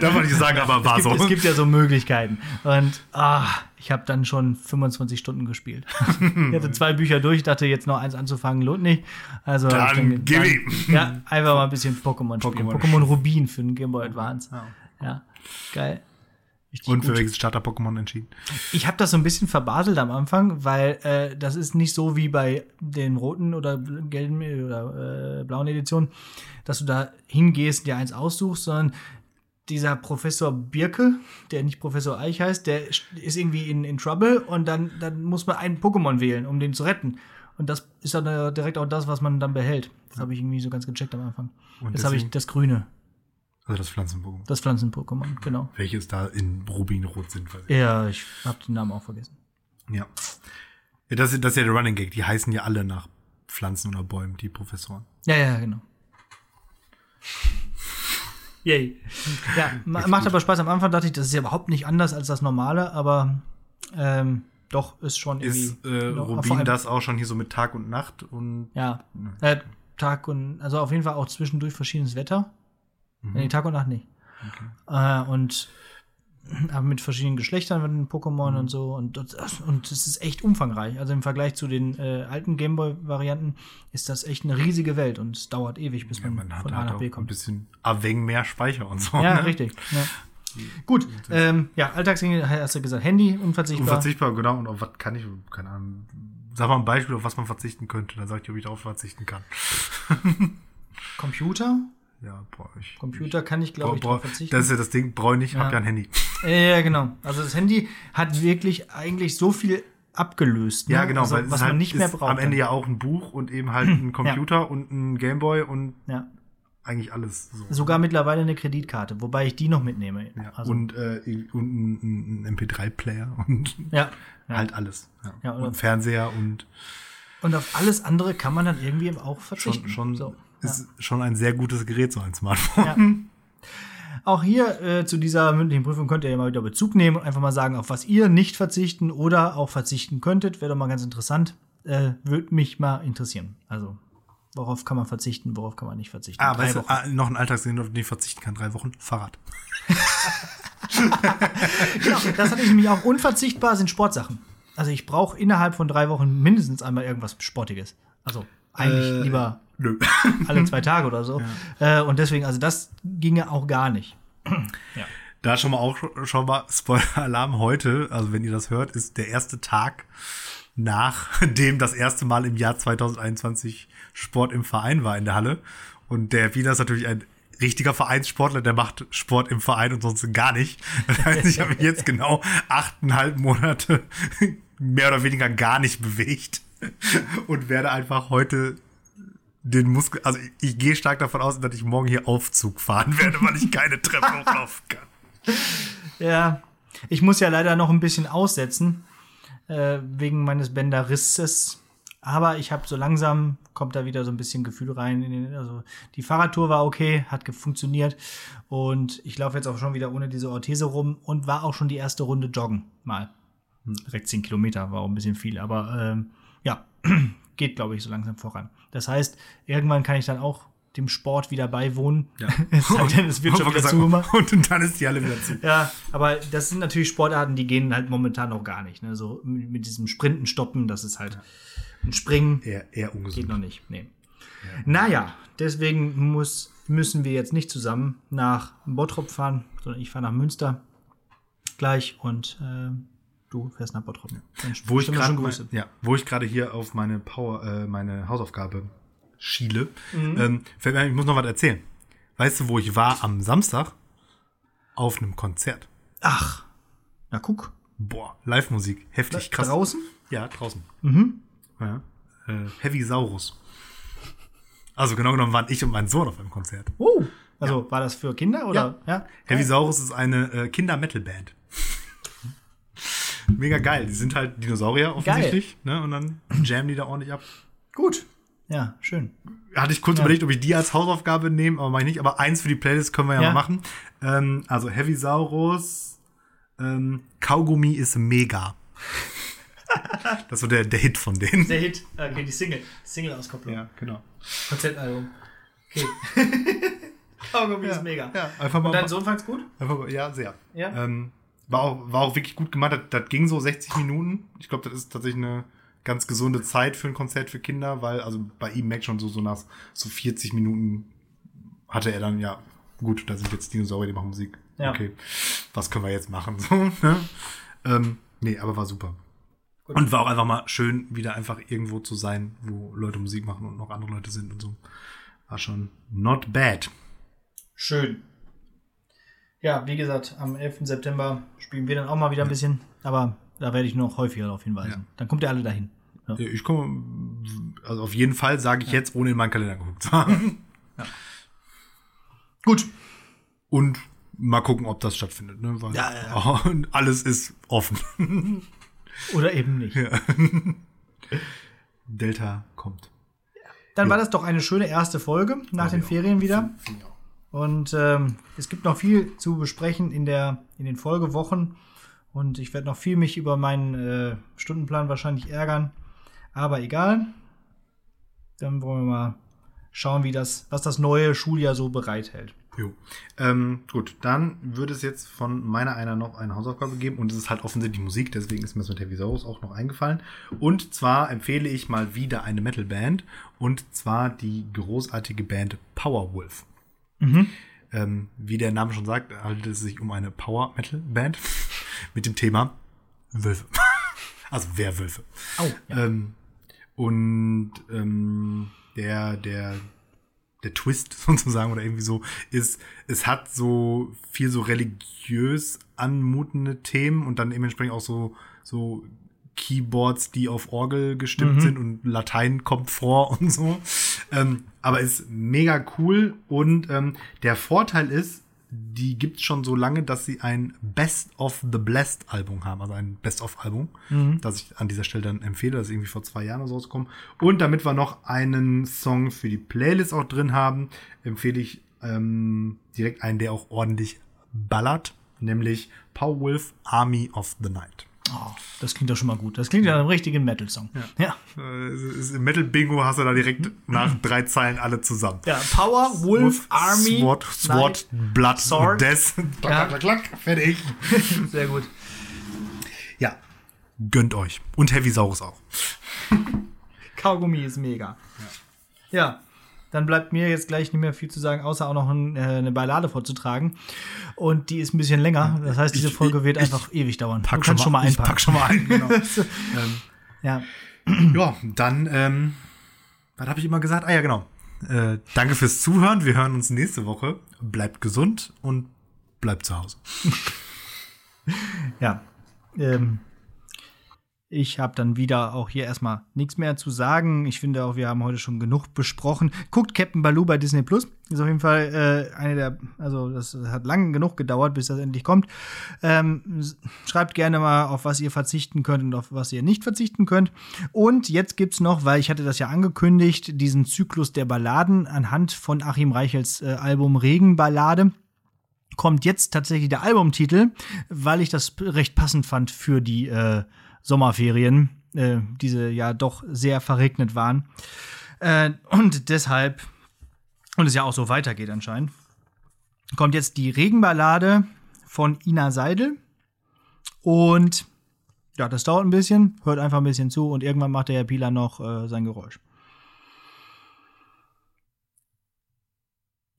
Darf man nicht sagen, aber war es, gibt, so. es gibt ja so Möglichkeiten. Und ah, ich habe dann schon 25 Stunden gespielt. ich hatte zwei Bücher durch, dachte jetzt noch eins anzufangen, lohnt nicht. Also ich Dann gib ihm. Ja, einfach mal ein bisschen Pokémon spielen. Pokémon. Rubin für den Game Boy Advance. Ja. Ja, geil. Und gut. für welches Starter-Pokémon entschieden? Ich habe das so ein bisschen verbaselt am Anfang, weil äh, das ist nicht so wie bei den roten oder gelben oder äh, blauen Editionen, dass du da hingehst, dir eins aussuchst, sondern dieser Professor Birke, der nicht Professor Eich heißt, der ist irgendwie in, in Trouble und dann, dann muss man einen Pokémon wählen, um den zu retten. Und das ist dann äh, direkt auch das, was man dann behält. Das habe ich irgendwie so ganz gecheckt am Anfang. Und Jetzt habe ich das Grüne, Also das Pflanzen-Pokémon. das Pflanzen-Pokémon, genau. Welches da in Rubinrot sind. Weiß ich. Ja, ich habe den Namen auch vergessen. Ja. ja das, ist- das ist ja der Running Gag. Die heißen ja alle nach Pflanzen oder Bäumen, die Professoren. Ja, ja, genau. Yay. Ja, <laughs> ma macht aber Spaß. Am Anfang dachte ich, das ist ja überhaupt nicht anders als das normale, aber ähm, doch ist schon irgendwie. Ist äh, noch- vor Rubin das auch schon hier so mit Tag und Nacht und Ja. Äh, Tag und, also auf jeden Fall auch zwischendurch verschiedenes Wetter. Nee, Tag und Nacht nicht. Äh, und aber mit verschiedenen Geschlechtern mit den Pokémon und so. Und, und es ist echt umfangreich. Also im Vergleich zu den äh, alten Gameboy-Varianten ist das echt eine riesige Welt und es dauert ewig, bis ja, man, man hat von A halt nach B ein kommt. bisschen Aveng mehr Speicher und so. Ja, ne? richtig. Ja. <laughs> Gut, ähm, ja, Alltagsdinge hast du gesagt, Handy unverzichtbar. Unverzichtbar, genau. Und auf was kann ich, keine Ahnung. Sag mal ein Beispiel, auf was man verzichten könnte. Dann sag ich, ob ich darauf verzichten kann. <laughs> Computer? Ja, brauche ich. Computer kann ich, glaube ich, Brauch- verzichten. Das ist ja das Ding, brauche ich nicht, hab Ja. ja ein Handy. Ja, genau. Also das Handy hat wirklich eigentlich so viel abgelöst. Ne? Ja, genau, also, weil was halt man nicht mehr braucht. am Ende ja auch ein Buch und eben halt <clears throat> ein Computer und ein Gameboy und ja. eigentlich alles so. Sogar mittlerweile eine Kreditkarte, wobei ich die noch mitnehme. Ja, Also, und, äh, und ein, ein MP3-Player <laughs> und ja. ja. halt alles. Ja. Ja, oder- und Fernseher und Und auf alles andere kann man dann irgendwie auch schon, verzichten. schon so. Ist schon ein sehr gutes Gerät, so ein Smartphone. Ja. Auch hier äh, zu dieser mündlichen Prüfung könnt ihr ja mal wieder Bezug nehmen und einfach mal sagen, auf was ihr nicht verzichten oder auch verzichten könntet. Wäre doch mal ganz interessant. Äh, Würde mich mal interessieren. Also, worauf kann man verzichten, worauf kann man nicht verzichten? Ah, Drei weißt du, ah, noch ein Alltagsding, auf den ich verzichten kann. Drei Wochen Fahrrad. <laughs> Genau, das hatte ich nämlich auch. Unverzichtbar sind Sportsachen. Also ich brauche innerhalb von drei Wochen mindestens einmal irgendwas Sportiges. Also eigentlich Äh, lieber Nö. <laughs> alle zwei Tage oder so. Äh, und deswegen, also das ginge auch gar nicht. <clears throat> ja. Da schon mal auch schon mal Spoiler-Alarm heute, also wenn ihr das hört, ist der erste Tag nachdem <laughs> das erste Mal im Jahr 2021 Sport im Verein war in der Halle. Und der Wiener ist natürlich ein richtiger Vereinssportler, der macht Sport im Verein und sonst gar nicht. Das <laughs> heißt, ich habe mich jetzt genau achteinhalb Monate mehr oder weniger gar nicht bewegt und werde einfach heute den Muskel, also ich, ich gehe stark davon aus, dass ich morgen hier Aufzug fahren werde, weil ich keine Treppe hochlaufen kann. <laughs> Ja, ich muss ja leider noch ein bisschen aussetzen, äh, wegen meines Bänderrisses. Aber ich habe so langsam, kommt da wieder so ein bisschen Gefühl rein. In den, also die Fahrradtour war okay, hat funktioniert. Und ich laufe jetzt auch schon wieder ohne diese Orthese rum und war auch schon die erste Runde joggen. Mal. Direkt 10 Kilometer, war auch ein bisschen viel. Aber ähm, ja, <clears throat> geht, glaube ich, so langsam voran. Das heißt, irgendwann kann ich dann auch dem Sport wieder beiwohnen. Ja. <laughs> es es wird <laughs> schon Und wieder zugemacht. Und dann ist die Halle wieder zu. Ja, aber das sind natürlich Sportarten, die gehen halt momentan noch gar nicht. Ne? So mit diesem Sprinten stoppen, das ist halt ein Springen. Eher, eher Geht ungesund. noch nicht. Nee. Naja, deswegen muss, müssen wir jetzt nicht zusammen nach Bottrop fahren, sondern ich fahre nach Münster gleich und äh, du fährst nach Bottrop. Wo ich Grüße. ja, wo ich gerade hier auf meine Power, äh, meine Hausaufgabe schiele, Mhm. ähm, ich muss noch was erzählen. Weißt du, wo ich war am Samstag? Auf einem Konzert. Ach, na guck. Boah, Live-Musik, heftig, krass. Draußen? Ja, draußen. Mhm. Ja. Äh, Heavy Saurus. Also genau genommen waren ich und mein Sohn auf einem Konzert. Oh, also war das für Kinder oder? Ja. Heavy Saurus ist eine äh, Kinder-Metal-Band. Mega geil. Die sind halt Dinosaurier offensichtlich. Ne? Und dann jammen die da ordentlich ab. Gut. Ja, schön. Hatte ich kurz überlegt, ob ich die als Hausaufgabe nehme, aber meine ich nicht. Aber eins für die Playlist können wir ja, Ja. mal machen. Ähm, also Heavy Saurus, ähm, Kaugummi ist mega. <laughs> das ist so der, der Hit von denen. Der Hit, okay, die Single, Single-Auskopplung. Ja, genau. Konzertalbum. Okay. <laughs> Kaugummi ist mega. Ja, einfach mal. Und dein Sohn fand's gut? Einfach mal ja, sehr. Ja. Ähm, war, auch, war auch wirklich gut gemacht. Das, das ging so 60 Minuten. Ich glaube, das ist tatsächlich eine ganz gesunde Zeit für ein Konzert für Kinder, weil, also bei ihm merkt schon so, so nach so 40 Minuten hatte er dann, ja, gut, da sind jetzt Dinosaurier, die machen Musik. Ja. Okay, was können wir jetzt machen? <laughs> So, ne? ähm, nee, aber war super. Und war auch einfach mal schön, wieder einfach irgendwo zu sein, wo Leute Musik machen und noch andere Leute sind und so. War schon not bad. Schön. Ja, wie gesagt, am 11. September spielen wir dann auch mal wieder ein bisschen, aber da werde ich noch häufiger darauf hinweisen. Ja. Dann kommt ihr alle dahin. Ja. Ich komme, also auf jeden Fall sage ich jetzt, ohne in meinen Kalender geguckt zu haben. Gut. Und mal gucken, ob das stattfindet. Ne? Weil Ja, ja, <laughs> alles ist offen. Oder eben nicht. Delta kommt. Dann war das doch eine schöne erste Folge nach den Ferien wieder. Finde ich auch. Und ähm, es gibt noch viel zu besprechen in, der, in den Folgewochen. Und ich werde noch viel mich über meinen äh, Stundenplan wahrscheinlich ärgern. Aber egal. Dann wollen wir mal schauen, wie das, was das neue Schuljahr so bereithält. Jo. Ähm, gut, dann würde es jetzt von meiner einer noch eine Hausaufgabe geben und es ist halt offensichtlich Musik, deswegen ist mir das mit Heavisaurus auch noch eingefallen. Und zwar empfehle ich mal wieder eine Metalband und zwar die großartige Band Powerwolf. Ähm, wie der Name schon sagt, handelt es sich um eine Power Metal Band <laughs> mit dem Thema Wölfe. <laughs> also Werwölfe. Oh, ja. Ähm, und ähm, der, der, der Twist <laughs> sozusagen oder irgendwie so ist, es hat so viel so religiös anmutende Themen und dann dementsprechend auch so, so Keyboards, die auf Orgel gestimmt sind und Latein kommt vor und so. Ähm, aber ist mega cool und ähm, der Vorteil ist, die gibt's schon so lange, dass sie ein Best of the Blessed Album haben, also ein Best of Album, das ich an dieser Stelle dann empfehle, das ist irgendwie vor zwei Jahren oder so rausgekommen. Und damit wir noch einen Song für die Playlist auch drin haben, empfehle ich ähm, direkt einen, der auch ordentlich ballert, nämlich Powerwolf Army of the Night. Oh, das klingt doch schon mal gut. Das klingt ja nach einem richtigen Metal-Song. Ja. ja. Äh, ist- Im Metal Bingo hast du da direkt nach drei Zeilen alle zusammen. Power, Wolf, Army. Sword, Sword Blood, Sword. Death. Ja. <laughs> Klack, klack, klack, fertig. <laughs> Sehr gut. Ja, gönnt euch. Und Heavy Saurus auch. Kaugummi ist mega. Ja. Dann bleibt mir jetzt gleich nicht mehr viel zu sagen, außer auch noch ein, äh, eine Ballade vorzutragen. Und die ist ein bisschen länger. Das heißt, diese Ich- Folge wird ich- einfach ewig dauern. Pack du kannst schon mal ich einpacken. pack schon mal ein, genau. <laughs> Ja. ja, dann, ähm, was habe ich immer gesagt? Ah ja, genau. Äh, danke fürs Zuhören. Wir hören uns nächste Woche. Bleibt gesund und bleibt zu Hause. Ja. Ähm, ich habe dann wieder auch hier erstmal nichts mehr zu sagen. Ich finde auch, wir haben heute schon genug besprochen. Guckt Captain Baloo bei Disney Plus. Ist auf jeden Fall äh, eine der, also das hat lang genug gedauert, bis das endlich kommt. Ähm, schreibt gerne mal, auf was ihr verzichten könnt und auf was ihr nicht verzichten könnt. Und jetzt gibt's noch, weil ich hatte das ja angekündigt, diesen Zyklus der Balladen anhand von Achim Reichels äh, Album Regenballade kommt jetzt tatsächlich der Albumtitel, weil ich das recht passend fand für die äh, Sommerferien, äh, diese ja doch sehr verregnet waren. Äh, und deshalb, und es ja auch so weitergeht anscheinend, kommt jetzt die Regenballade von Ina Seidel. Und ja, das dauert ein bisschen, hört einfach ein bisschen zu und irgendwann macht der Herr Pieler noch äh, sein Geräusch.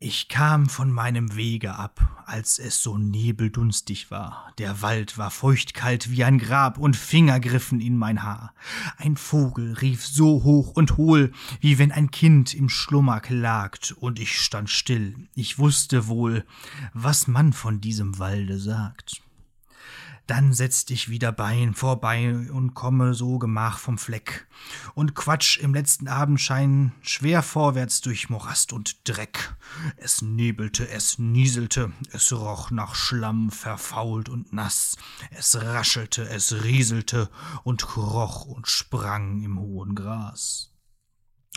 Ich kam von meinem Wege ab, als es so nebeldunstig war. Der Wald war feuchtkalt wie ein Grab und Finger griffen in mein Haar. Ein Vogel rief so hoch und hohl, wie wenn ein Kind im Schlummer klagt, und ich stand still. Ich wusste wohl, was man von diesem Walde sagt. Dann setzt ich wieder Bein vorbei und komme so gemach vom Fleck und quatsch im letzten Abendschein schwer vorwärts durch Morast und Dreck. Es nebelte, es nieselte, es roch nach Schlamm verfault und nass, es raschelte, es rieselte und kroch und sprang im hohen Gras.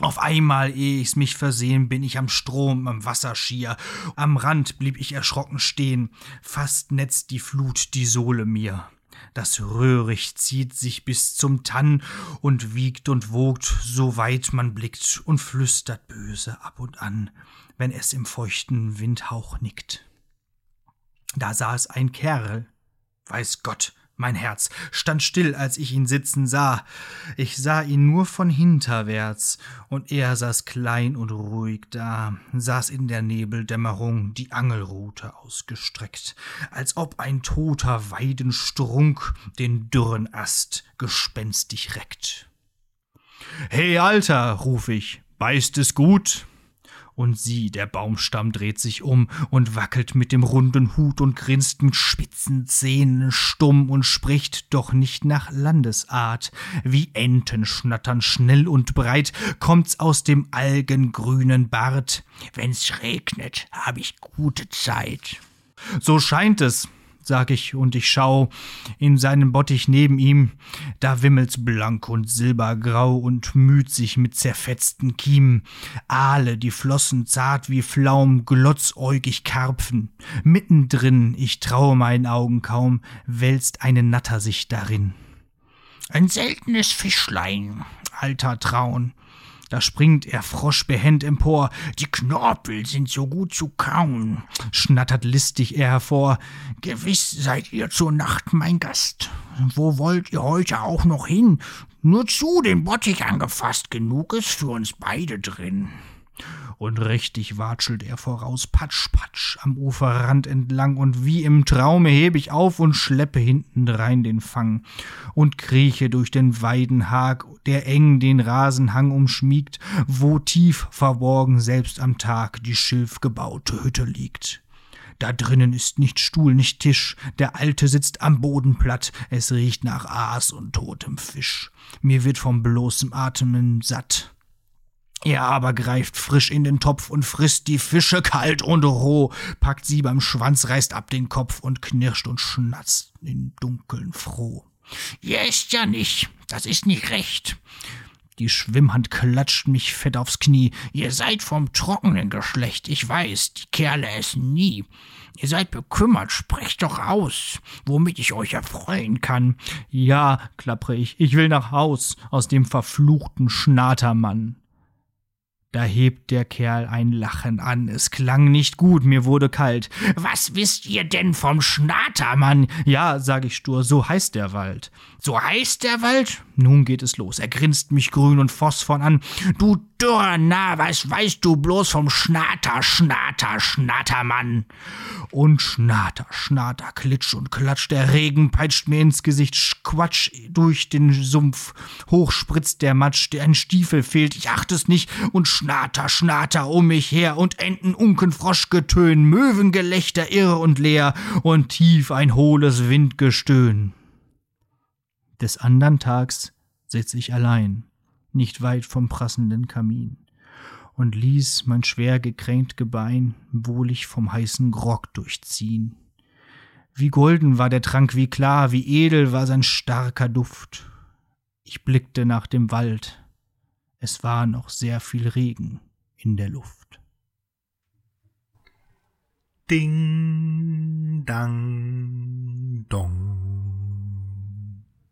Auf einmal, ehe ich's mich versehen, bin ich am Strom, am Wasser schier. Am Rand blieb ich erschrocken stehen. Fast netzt die Flut die Sohle mir. Das Röhricht zieht sich bis zum Tann und wiegt und wogt, so weit man blickt und flüstert böse ab und an, wenn es im feuchten Windhauch nickt. Da saß ein Kerl, weiß Gott, mein Herz stand still, als ich ihn sitzen sah. Ich sah ihn nur von hinterwärts, und er saß klein und ruhig da, saß in der Nebeldämmerung, die Angelrute ausgestreckt, als ob ein toter Weidenstrunk den dürren Ast gespenstig reckt. Hey, Alter, ruf ich, beißt es gut? Und sieh, der Baumstamm dreht sich um und wackelt mit dem runden Hut und grinst mit spitzen Zähnen stumm und spricht doch nicht nach Landesart. Wie Enten schnattern schnell und breit, kommt's aus dem algengrünen Bart. Wenn's regnet, hab ich gute Zeit. So scheint es, sag ich, und ich schau in seinen Bottich neben ihm, da wimmelt's blank und silbergrau und müht sich mit zerfetzten Kiemen, Aale, die flossen zart wie Flaum, glotzäugig Karpfen, mittendrin, ich traue meinen Augen kaum, wälzt eine Natter sich darin. Ein seltenes Fischlein, alter Traun, da springt er froschbehend empor. Die Knorpel sind so gut zu kauen, schnattert listig er hervor. Gewiss seid ihr zur Nacht mein Gast. Wo wollt ihr heute auch noch hin? Nur zu, den Bottich angefasst, genug ist für uns beide drin und richtig watschelt er voraus, patsch, patsch, am Uferrand entlang, und wie im Traume heb ich auf und schleppe hinten drein den Fang und krieche durch den Weidenhag, der eng den Rasenhang umschmiegt, wo tief verborgen selbst am Tag die schilfgebaute Hütte liegt. Da drinnen ist nicht Stuhl, nicht Tisch, der Alte sitzt am Boden platt, es riecht nach Aas und totem Fisch. Mir wird vom bloßem Atmen satt. Er aber greift frisch in den Topf und frisst die Fische kalt und roh, packt sie beim Schwanz, reißt ab den Kopf und knirscht und schnatzt im Dunkeln froh. Ihr isst ja nicht, das ist nicht recht. Die Schwimmhand klatscht mich fett aufs Knie. Ihr seid vom trockenen Geschlecht, ich weiß, die Kerle essen nie. Ihr seid bekümmert, sprecht doch aus, womit ich euch erfreuen kann. Ja, klappre ich, ich will nach Haus aus dem verfluchten Schnatermann. Da hebt der Kerl ein Lachen an. Es klang nicht gut, mir wurde kalt. Was wisst ihr denn vom Schnatermann? Ja, sag ich stur, so heißt der Wald. So heißt der Wald? Nun geht es los. Er grinst mich grün und phosphorn an. Du dürrer Na, was weißt du bloß vom Schnater, Schnater, Schnatermann? Und Schnater, Schnater, klitsch und klatsch, der Regen peitscht mir ins Gesicht, quatsch durch den Sumpf. Hoch spritzt der Matsch, der ein Stiefel fehlt, ich acht es nicht, und Schnater, Schnater um mich her, und Enten, Unken, Froschgetön, Möwengelächter irr und leer, und tief ein hohles Windgestöhn. Des andern Tags sitz ich allein, nicht weit vom prassenden Kamin, und ließ mein schwer gekränkt Gebein wohlig vom heißen Grog durchziehen. Wie golden war der Trank, wie klar, wie edel war sein starker Duft. Ich blickte nach dem Wald, es war noch sehr viel Regen in der Luft. Ding, dang, dong.